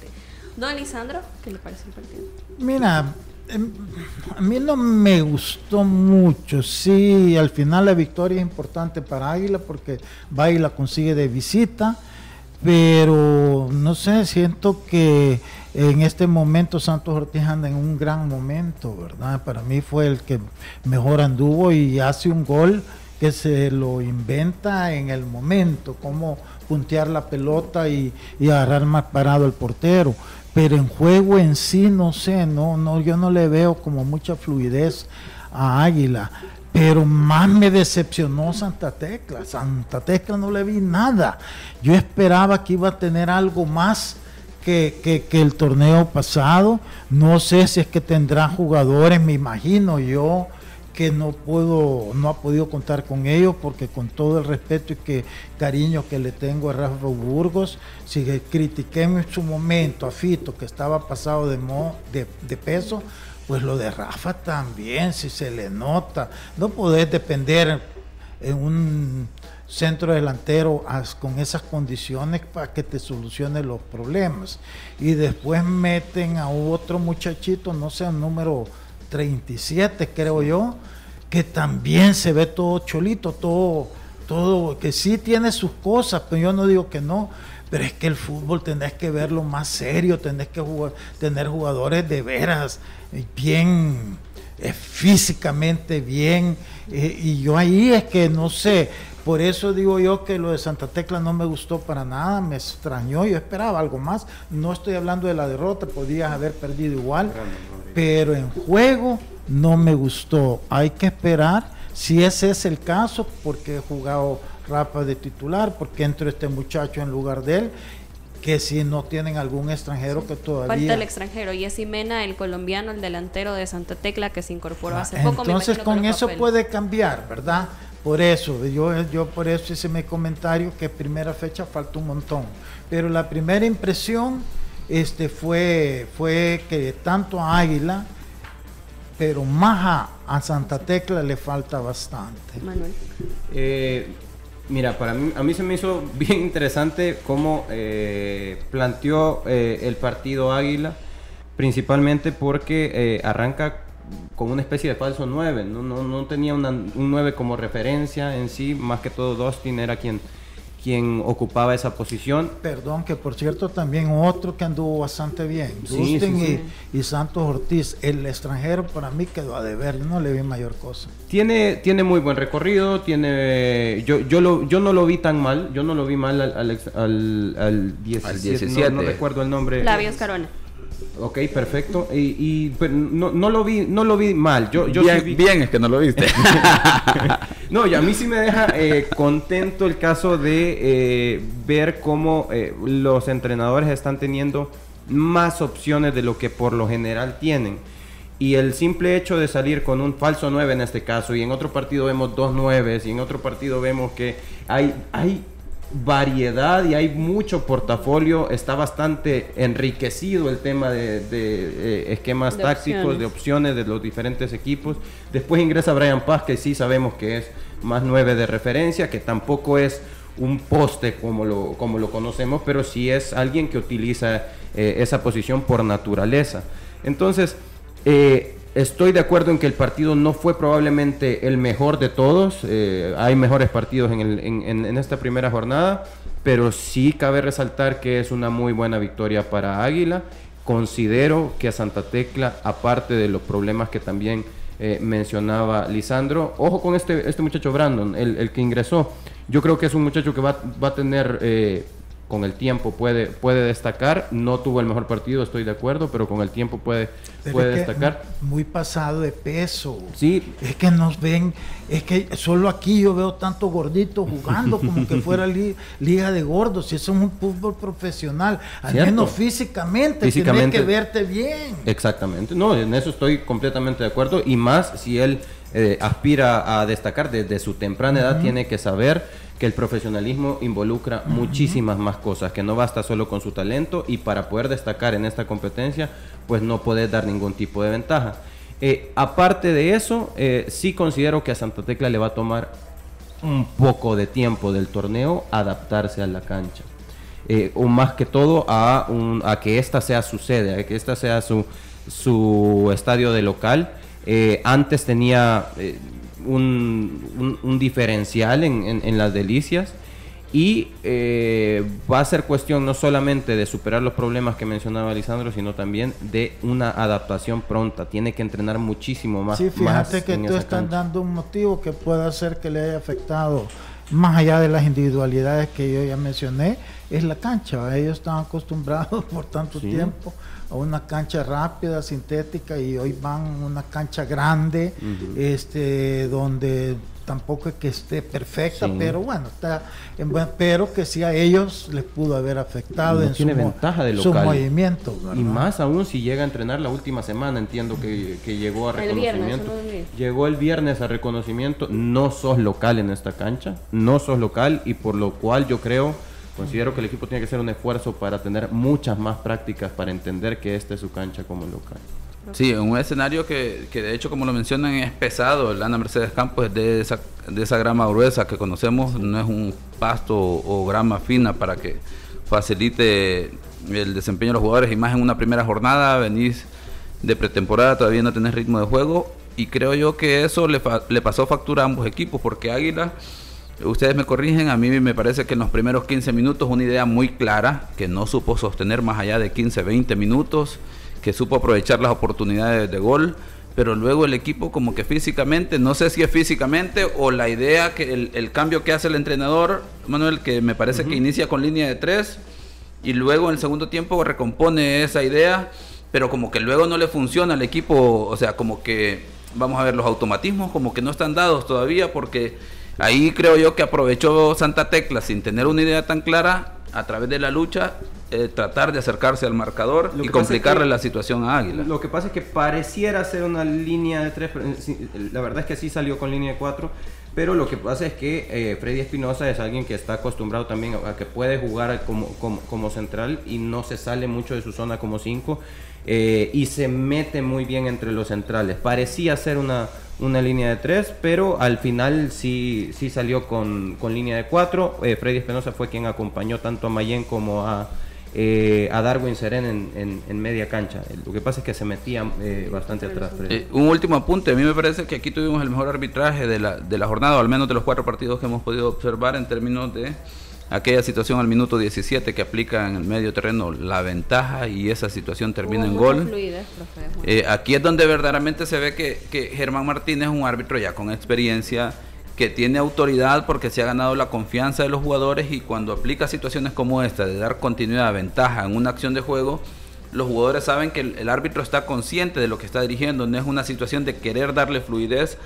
Don Lisandro, ¿qué le parece el partido? Mira, em, a mí no me gustó mucho. Sí, al final la victoria es importante para Águila porque va y la consigue de visita, pero no sé, siento que en este momento Santos Ortiz anda en un gran momento, ¿verdad? Para mí fue el que mejor anduvo y hace un gol que se lo inventa en el momento, cómo puntear la pelota y, y agarrar más parado el portero pero en juego en sí no sé, no, no, yo no le veo como mucha fluidez a Águila. Pero más me decepcionó Santa Tecla. Santa Tecla no le vi nada. Yo esperaba que iba a tener algo más que, que el torneo pasado. No sé si es que tendrá jugadores, me imagino yo que no puedo, no ha podido contar con ellos, porque con todo el respeto y que cariño que le tengo a Rafa Burgos, si critiqué en su momento a Fito que estaba pasado de, de, de peso, pues lo de Rafa también, si se le nota. No podés depender en un centro delantero con esas condiciones para que te solucione los problemas. Y después meten a otro muchachito, no sé, el número 37 creo yo, que también se ve todo cholito, todo, todo, que sí tiene sus cosas, pero yo no digo que no, pero es que el fútbol tenés que verlo más serio, tenés que jugar, tener jugadores de veras, eh, bien, eh, físicamente bien, eh, y yo ahí es que no sé, por eso digo yo que lo de Santa Tecla no me gustó para nada, me extrañó, yo esperaba algo más. No estoy hablando de la derrota, podías haber perdido igual, pero en juego no me gustó. Hay que esperar si ese es el caso, porque he jugado Rapa de titular, porque entró este muchacho en lugar de él que si no tienen algún extranjero que todavía... Falta el extranjero, y es Mena, el colombiano, el delantero de Santa Tecla que se incorporó ah, hace poco. Entonces con eso puede cambiar, ¿verdad? Por eso, yo, yo por eso hice mi comentario que primera fecha falta un montón. Pero la primera impresión este, fue, fue que tanto a Águila, pero más a, Santa Tecla le falta bastante. Manuel. Eh, mira, para mí, a mí se me hizo bien interesante cómo eh, planteó eh, el partido Águila, principalmente porque arranca con una especie de falso 9, no, no, no tenía un 9 como referencia en sí, más que todo Dustin era quien, quien ocupaba esa posición. Perdón, que por cierto también otro que anduvo bastante bien, Y, Santos Ortiz, el extranjero para mí quedó a deber, no le vi mayor cosa. Tiene, tiene muy buen recorrido, tiene yo, yo, lo, yo no lo vi tan mal, yo no lo vi mal al, al, al, 17, No, recuerdo el nombre. Labios Carona. Ok, perfecto. Y, pues, no, no, lo vi, no lo vi mal. Yo, yo bien, bien es que no lo viste. no, y a mí sí me deja eh, contento el caso de eh, ver cómo eh, los entrenadores están teniendo más opciones de lo que por lo general tienen. Y el simple hecho de salir con un falso 9 en este caso, y en otro partido vemos dos 9, y en otro partido vemos que hay, hay variedad y hay mucho portafolio, está bastante enriquecido el tema de, eh, esquemas tácticos, de opciones de los diferentes equipos. Después ingresa Brian Paz, que sí sabemos que es más nueve de referencia, que tampoco es un poste como lo, como lo conocemos, pero sí es alguien que utiliza eh, esa posición por naturaleza. Entonces, eh, Estoy de acuerdo en que el partido no fue probablemente el mejor de todos. Eh, hay mejores partidos en, esta primera jornada, pero sí cabe resaltar que es una muy buena victoria para Águila. Considero que a Santa Tecla, aparte de los problemas que también eh, mencionaba Lisandro, ojo con este, este muchacho Brandon, el, que ingresó. Yo creo que es un muchacho que va, va a tener... Eh, con el tiempo puede, puede destacar. No tuvo el mejor partido, estoy de acuerdo, pero con el tiempo puede, puede destacar. Muy pasado de peso. Sí. Es que nos ven, es que solo aquí yo veo tanto gordito jugando como que fuera liga de gordos. Y eso es un fútbol profesional, al menos físicamente, físicamente que verte bien. Exactamente. No, en eso estoy completamente de acuerdo. Y más si él eh, aspira a destacar desde su temprana edad, tiene que saber que el profesionalismo involucra muchísimas más cosas, que no basta solo con su talento y para poder destacar en esta competencia, pues no puede dar ningún tipo de ventaja. Eh, aparte de eso, eh, sí considero que a Santa Tecla le va a tomar un poco de tiempo del torneo adaptarse a la cancha. Eh, o más que todo a, a que esta sea su sede, a que esta sea su, su estadio de local. Antes tenía un, diferencial en, las delicias y eh, va a ser cuestión no solamente de superar los problemas que mencionaba Lisandro, sino también de una adaptación pronta. Tiene que entrenar muchísimo más. Sí, fíjate que tú estás dando un motivo que pueda hacer que le haya afectado, más allá de las individualidades que yo ya mencioné, es la cancha. Ellos están acostumbrados por tanto tiempo a una cancha rápida, sintética, y hoy van a una cancha grande, este, donde tampoco es que esté perfecta, pero bueno, está en buen, pero que sí a ellos les pudo haber afectado en tiene su, ventaja de su local. movimiento. Y más aún si llega a entrenar la última semana, entiendo que, que llegó a El viernes, reconocimiento. el viernes. llegó el viernes a reconocimiento, no sos local en esta cancha, no sos local y por lo cual yo creo, considero que el equipo tiene que hacer un esfuerzo para tener muchas más prácticas para entender que esta es su cancha como local. Sí, en un escenario que, que de hecho, como lo mencionan, es pesado. El Ana Mercedes Campos es de esa, de esa grama gruesa que conocemos, no es un pasto o, grama fina para que facilite el desempeño de los jugadores. Y más en una primera jornada, venís de pretemporada, todavía no tenés ritmo de juego. Y creo yo que eso le, fa- le pasó factura a ambos equipos, porque Águila, ustedes me corrigen, a mí me parece que en los primeros 15 minutos una idea muy clara, que no supo sostener más allá de 15, 20 minutos que supo aprovechar las oportunidades de gol, pero luego el equipo como que físicamente, no sé si es físicamente o la idea, que el, el cambio que hace el entrenador, Manuel, que me parece que inicia con línea de tres y luego en el segundo tiempo recompone esa idea, pero como que luego no le funciona al equipo, o sea, como que, vamos a ver, los automatismos como que no están dados todavía porque ahí creo yo que aprovechó Santa Tecla sin tener una idea tan clara a través de la lucha, eh, tratar de acercarse al marcador Lo y es complicarle que- la situación a Águila. Lo que pasa es que pareciera ser una línea de tres, eh, la verdad es que sí salió con línea de cuatro, pero lo que pasa es que eh, Freddy Espinosa es alguien que está acostumbrado también a, a que puede jugar como, como, como central y no se sale mucho de su zona como cinco eh, y se mete muy bien entre los centrales. Parecía ser una, una línea de tres, pero al final sí, sí salió con, con línea de cuatro. Freddy Espinosa fue quien acompañó tanto a Mayen como a eh, a Darwin Seren en, en- en media cancha. Lo que pasa es que se metía eh, bastante atrás. Eh, un último apunte, a mí me parece que aquí tuvimos el mejor arbitraje de la, de la jornada, o al menos de los cuatro partidos que hemos podido observar en términos de aquella situación al minuto 17 que aplica en el medio terreno la ventaja y esa situación termina Hubo en gol. fluidez, profe. Eh, aquí es donde verdaderamente se ve que, que Germán Martínez es un árbitro ya con experiencia, que tiene autoridad porque se ha ganado la confianza de los jugadores y cuando aplica situaciones como esta, de dar continuidad, ventaja en una acción de juego, los jugadores saben que el, árbitro está consciente de lo que está dirigiendo, no es una situación de querer darle fluidez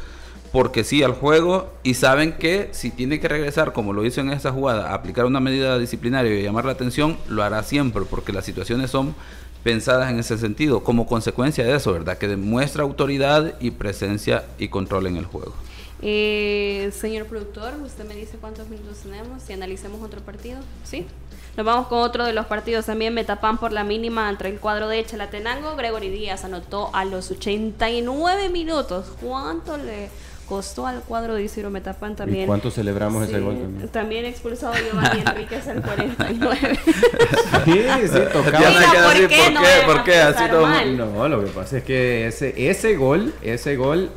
porque sí al juego y saben que si tiene que regresar, como lo hizo en esta jugada, aplicar una medida disciplinaria y llamar la atención, lo hará siempre, porque las situaciones son pensadas en ese sentido, como consecuencia de eso, ¿verdad? Que demuestra autoridad y presencia y control en el juego. Eh, señor productor, usted me dice cuántos minutos tenemos y analicemos otro partido, ¿sí? Nos vamos con otro de los partidos también, Metapan por la mínima entre el cuadro de Chalatenango. Gregory Díaz anotó a los 89 minutos. ¿Cuánto le costó al cuadro de Isidro Metapan también? ¿Y cuánto celebramos ese Sí, gol también? También expulsado Giovanni Enríquez al 49. Sí, sí, tocaba. Queda ¿por así, qué? ¿por No qué? a ¿Por qué? Así todo mal. No, lo que pasa es que ese, ese gol, ese gol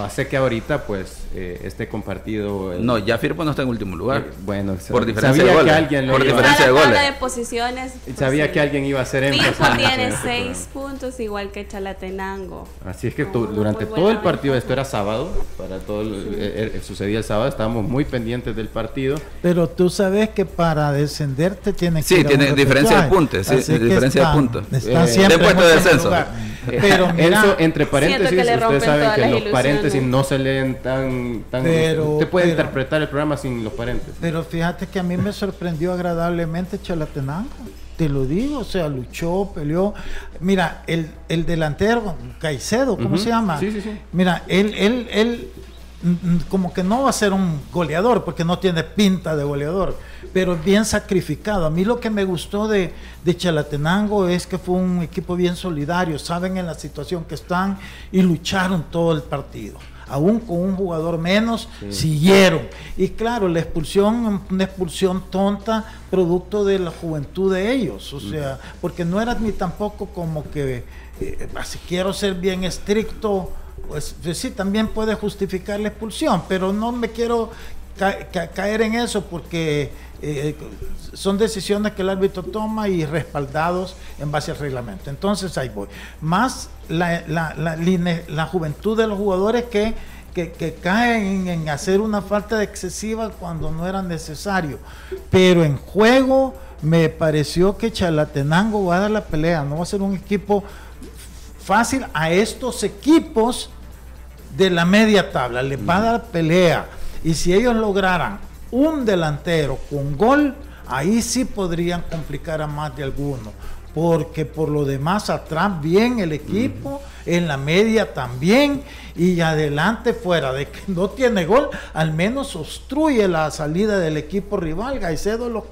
hace que ahorita pues eh, esté compartido. el- No, ya Firpo no está en último lugar. eh, bueno, por diferencia sabía de goles. que alguien lo Por iba- diferencia de goles. de posiciones. pues, Sabía sí. que alguien iba a hacer énfasis. Firpo en tiene este programa. 6 puntos igual que Chalatenango. Así es que No, tu- muy durante todo el partido, esto era sábado, para todo el- eh, eh, sucedía el sábado, estábamos muy pendientes del partido. Pero tú sabes que para descender te tienes Sí, que un tiene diferencia de puntos, sí, diferencia de están- puntos. Están Eh, siempre de puesto de descenso. Eh, Pero mira, eso entre paréntesis, ustedes saben que los ilusiones. paréntesis no se leen tan... tan Pero- usted puede pero- interpretar el programa sin los paréntesis. pero fíjate que a mí me sorprendió agradablemente Chalatenango. Te lo digo, o sea, luchó, peleó. Mira, el, el delantero, Caicedo, ¿cómo se llama? Sí, sí, sí. Mira, él, él, él mm, mm, como que no va a ser un goleador, porque no tiene pinta de goleador, pero bien sacrificado. A mí lo que me gustó de, de Chalatenango es que fue un equipo bien solidario, saben en la situación que están y lucharon todo el partido. Aún con un jugador menos, siguieron. Y claro, la expulsión, una expulsión tonta, producto de la juventud de ellos. O sea, porque no era ni tampoco como que, eh, si quiero ser bien estricto, pues, pues sí, también puede justificar la expulsión, pero no me quiero ca- ca- caer en eso porque eh, son decisiones que el árbitro toma y respaldados en base al reglamento. Entonces ahí voy. Más la, la, la, line- la juventud de los jugadores que, que, que caen en hacer una falta excesiva cuando no era necesario. Pero en juego me pareció que Chalatenango va a dar la pelea, no va a ser un equipo fácil a estos equipos de la media tabla, les va a dar pelea. Y si ellos lograran un delantero con gol, ahí sí podrían complicar a más de alguno. Porque por lo demás atrás bien el equipo, en la media también, y adelante fuera de que no tiene gol, al menos obstruye la salida del equipo rival. Gaicedo los,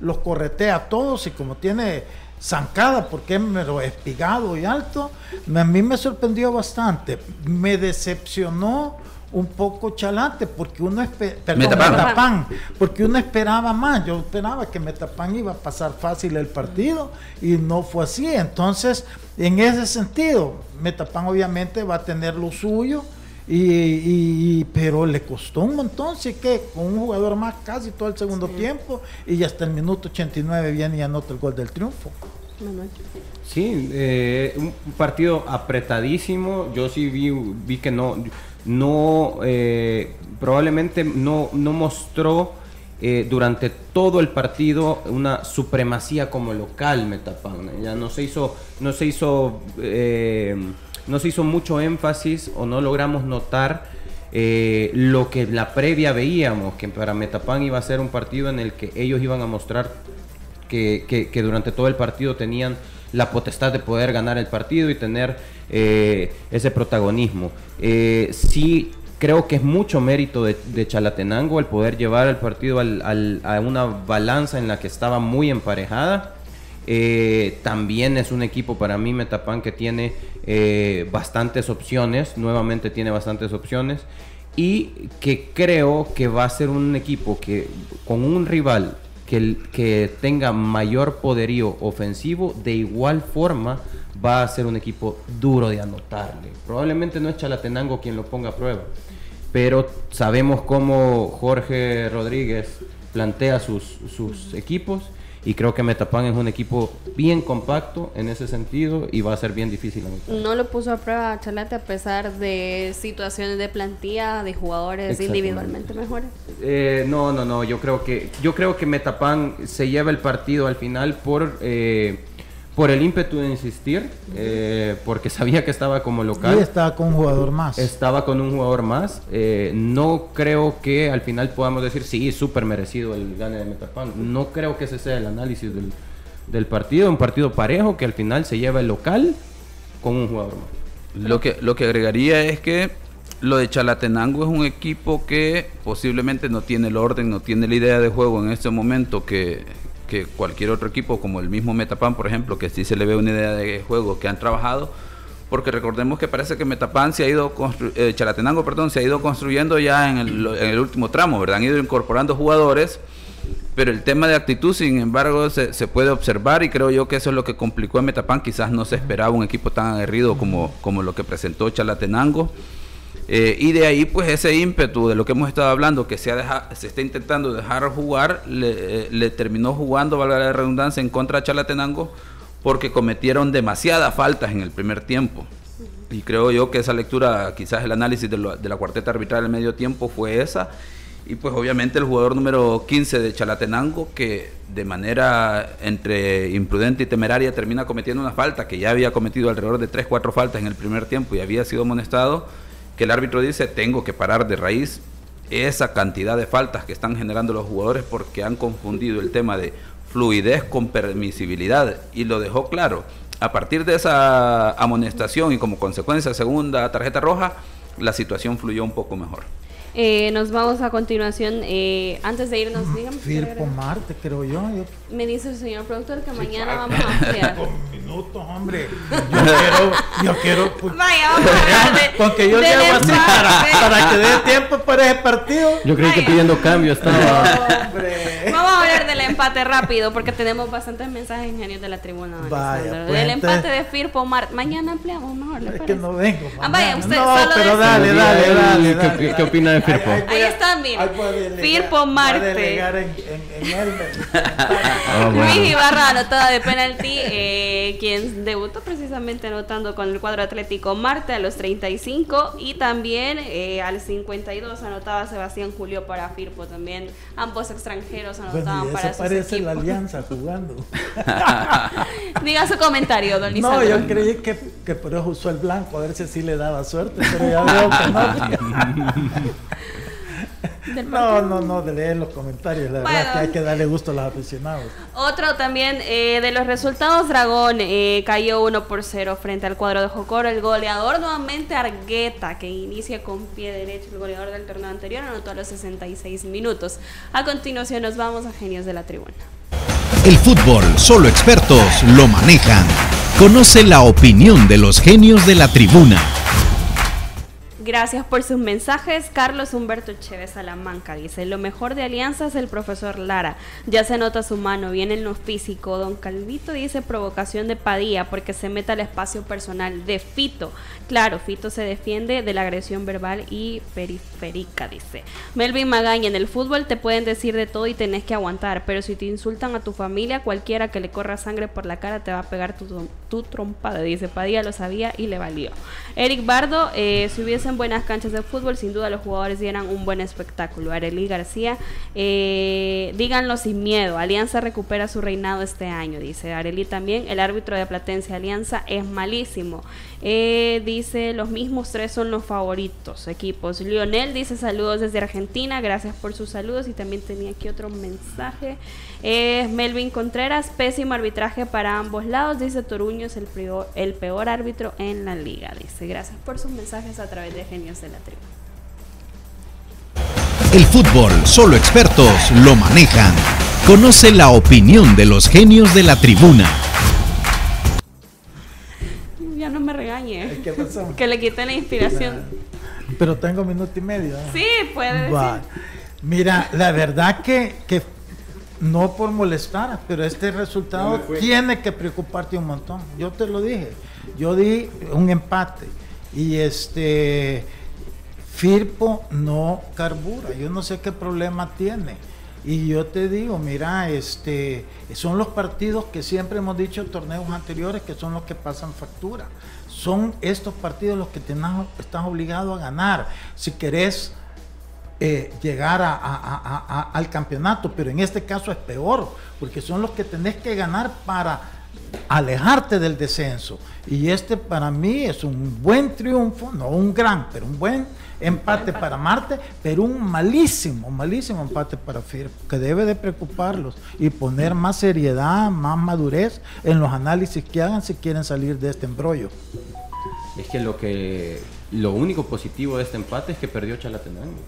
los corretea a todos y como tiene zancada porque es espigado y alto, a mí me sorprendió bastante. Me decepcionó un poco chalante porque uno perdón, Metapan. Metapan, porque uno esperaba más. Yo esperaba que Metapan iba a pasar fácil el partido y no fue así. Entonces, en ese sentido, Metapan obviamente va a tener lo suyo. Y, y- y- pero le costó un montón, sí que con un jugador más casi todo el segundo tiempo y hasta el minuto 89 viene y anota el gol del triunfo. Sí, eh, un un partido apretadísimo. Yo sí vi, vi que no, no eh, probablemente no, no mostró eh, durante todo el partido una supremacía como local Metapan. Ya no se hizo, no se hizo, eh, no se hizo mucho énfasis o no logramos notar lo que la previa veíamos, que para Metapan iba a ser un partido en el que ellos iban a mostrar que, que- que durante todo el partido tenían la potestad de poder ganar el partido y tener eh, ese protagonismo. Eh, sí, creo que es mucho mérito de, Chalatenango el poder llevar el partido al- a una balanza en la que estaba muy emparejada. Eh, también es un equipo para mí, Metapan, que tiene bastantes opciones, nuevamente tiene bastantes opciones, y que creo que va a ser un equipo que con un rival que, que tenga mayor poderío ofensivo, de igual forma va a ser un equipo duro de anotarle. Probablemente no es Chalatenango quien lo ponga a prueba, pero sabemos cómo Jorge Rodríguez plantea sus, sus equipos y creo que Metapan es un equipo bien compacto en ese sentido y va a ser bien difícil. No lo puso a prueba a Chalate a pesar de situaciones de plantilla, de jugadores individualmente mejores. Eh, no, no, no. Yo creo que yo creo que Metapan se lleva el partido al final por eh, por el ímpetu de insistir, eh, porque sabía que estaba como Y local. está con un jugador más. Estaba con un jugador más. Eh, no creo que al final podamos decir, sí, súper merecido el gane de Metapan. No creo que ese sea el análisis del, del partido. Un partido parejo que al final se lleva el local con un jugador más. Lo que, lo que agregaría es que lo de Chalatenango es un equipo que posiblemente no tiene el orden, no tiene la idea de juego en este momento que, que cualquier otro equipo, como el mismo Metapan, por ejemplo, que sí se le ve una idea de juego que han trabajado. Porque recordemos que parece que Metapan se ha ido, eh, Chalatenango, perdón, se ha ido construyendo ya en el, último tramo, ¿verdad? Han ido incorporando jugadores pero el tema de actitud, sin embargo, se, se puede observar y creo yo que eso es lo que complicó a Metapan. Quizás no se esperaba un equipo tan aguerrido como, como lo que presentó Chalatenango. Eh, y de ahí, pues ese ímpetu de lo que hemos estado hablando, que se, ha se está intentando dejar jugar, le, eh, le terminó jugando, valga la redundancia, en contra de Chalatenango, porque cometieron demasiadas faltas en el primer tiempo. Y creo yo que esa lectura, quizás el análisis de, lo- de la cuarteta arbitral del medio tiempo fue esa. Y pues obviamente el jugador número 15 de Chalatenango, que de manera entre imprudente y temeraria termina cometiendo una falta, que ya había cometido alrededor de 3, 4 faltas en el primer tiempo y había sido amonestado, que el árbitro dice, tengo que parar de raíz esa cantidad de faltas que están generando los jugadores porque han confundido el tema de fluidez con permisibilidad y lo dejó claro. A partir de esa amonestación y como consecuencia segunda tarjeta roja, la situación fluyó un poco mejor. Eh, nos vamos a continuación. eh, antes de irnos, dígame. Firpo Marte, creo yo. yo Me dice el señor productor que mañana vamos a ampliar. con minutos, hombre. Yo quiero, yo quiero. pues, Vaya, vamos a hablar de- con que yo del llego así para, para que dé tiempo para ese partido. Yo creí que Vaya. pidiendo cambio estaba. Hombre. Vamos a hablar del empate rápido porque tenemos bastantes mensajes ingenios de la tribuna. Vaya, pues, del entonces- empate de Firpo Mar. Mañana ampliamos mejor, ¿le Es que no vengo. Ah, vaya, usted no, solo pero dale, dale, ¿Qué- dale. qué- dale, qué dale. opina de Firpo? Ahí está, ahí voy a delegar- Firpo voy a Marte. delegar en, en, en Elmer. Ah, Luis bueno. Ibarra anotada de penalti, eh, quien debutó precisamente anotando con el cuadro atlético Marte a los 35 y también eh, al 52 anotaba Sebastián Julio para Firpo también. Ambos extranjeros anotaban Bueno, y para sus parece la alianza jugando. Diga su comentario, don No, Lisandro. yo creí que, que por eso usó el blanco, a ver si así le daba suerte, pero ya veo que no. No, no, no, de leer los comentarios. La verdad que hay que darle gusto a los aficionados. Otro también eh, de los resultados, Dragón eh, cayó 1 por 0 frente al cuadro de Jocoro. El goleador nuevamente Argueta, que inicia con pie derecho. El goleador del torneo anterior anotó a los 66 minutos. A continuación nos vamos a Genios de la Tribuna. El fútbol, solo expertos lo manejan. Conoce la opinión de los genios de la tribuna. Gracias por sus mensajes. Carlos Humberto Chévez Salamanca dice, lo mejor de Alianza es el profesor Lara. Ya se nota su mano, viene en lo físico. Don Calvito dice provocación de Padilla porque se mete al espacio personal de Fito. Claro, Fito se defiende de la agresión verbal y periférica, dice. Melvin Magaña, en el fútbol te pueden decir de todo y tenés que aguantar, pero si te insultan a tu familia, cualquiera que le corra sangre por la cara te va a pegar tu, trompada, dice Padilla, lo sabía y le valió. Eric Bardo, eh, si hubiese en buenas canchas de fútbol, sin duda los jugadores dieran un buen espectáculo. Arely García, eh, díganlo sin miedo, Alianza recupera su reinado este año, dice Arely también. El árbitro de Platense Alianza es malísimo. Eh, dice, los mismos tres son los favoritos equipos. Lionel dice saludos desde Argentina, gracias por sus saludos. Y también tenía aquí otro mensaje. Melvin Contreras, pésimo arbitraje para ambos lados, dice Toruño es el peor, el peor árbitro en la liga. Dice, gracias por sus mensajes a través de Genios de la Tribu. El fútbol, solo expertos lo manejan. Conoce la opinión de los genios de la tribuna. Ya no me regañe. Que le quiten la inspiración. Pero tengo minuto y medio. Sí, puede decir. Mira, la verdad que, que no por molestar, pero este resultado tiene que preocuparte un montón. Yo te lo dije. Yo di un empate y este Firpo no carbura. Yo no sé qué problema tiene. Y yo te digo, mira, este, son los partidos que siempre hemos dicho en torneos anteriores que son los que pasan factura. Son estos partidos los que estás obligado a ganar. Si querés eh, llegar al campeonato, pero en este caso es peor, porque son los que tenés que ganar para alejarte del descenso. Y este para mí es un buen triunfo, no un gran, pero un buen empate para Marte, pero un malísimo, malísimo empate para FIR, que debe de preocuparlos y poner más seriedad, más madurez en los análisis que hagan si quieren salir de este embrollo. Es que lo que lo único positivo de este empate es que perdió Chalatenango.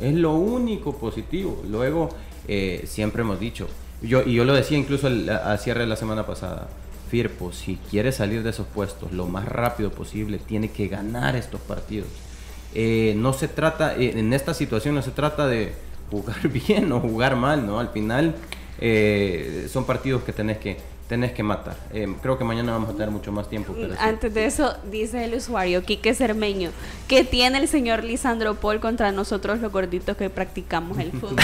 Es lo único positivo. Luego, eh, siempre hemos dicho, yo, y yo lo decía incluso al, cierre de la semana pasada, Firpo, si quiere salir de esos puestos lo más rápido posible, tiene que ganar estos partidos. Eh, no se trata, eh, en esta situación no se trata de jugar bien o jugar mal, ¿no? Al final son partidos que tenés que tenés que matar. Eh, creo que mañana vamos a tener mucho más tiempo. Antes de eso, dice el usuario, Quique Cermeño, ¿qué tiene el señor Lisandro Paul contra nosotros los gorditos que practicamos el fútbol?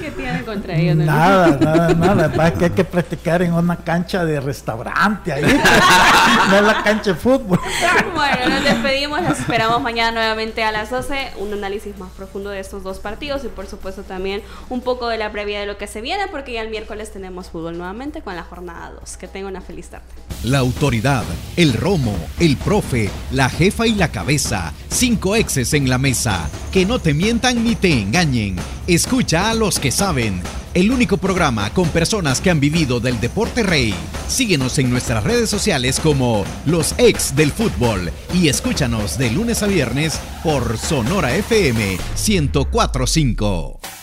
¿Qué tiene contra ellos? Nada, nada, nada. Es que hay que practicar en una cancha de restaurante ahí, no en la cancha de fútbol. Bueno, nos despedimos, nos esperamos mañana nuevamente a las 12, un análisis más profundo de estos dos partidos y por supuesto también un poco de la previa de lo que se viene porque ya el miércoles tenemos fútbol nuevamente con la jornada 2. Que tenga una feliz tarde. La autoridad, el romo, el profe, la jefa y la cabeza. Cinco exes en la mesa. Que no te mientan ni te engañen. Escucha a los que saben. El único programa con personas que han vivido del deporte rey. Síguenos en nuestras redes sociales como Los Ex del Fútbol y escúchanos de lunes a viernes por Sonora FM 1045.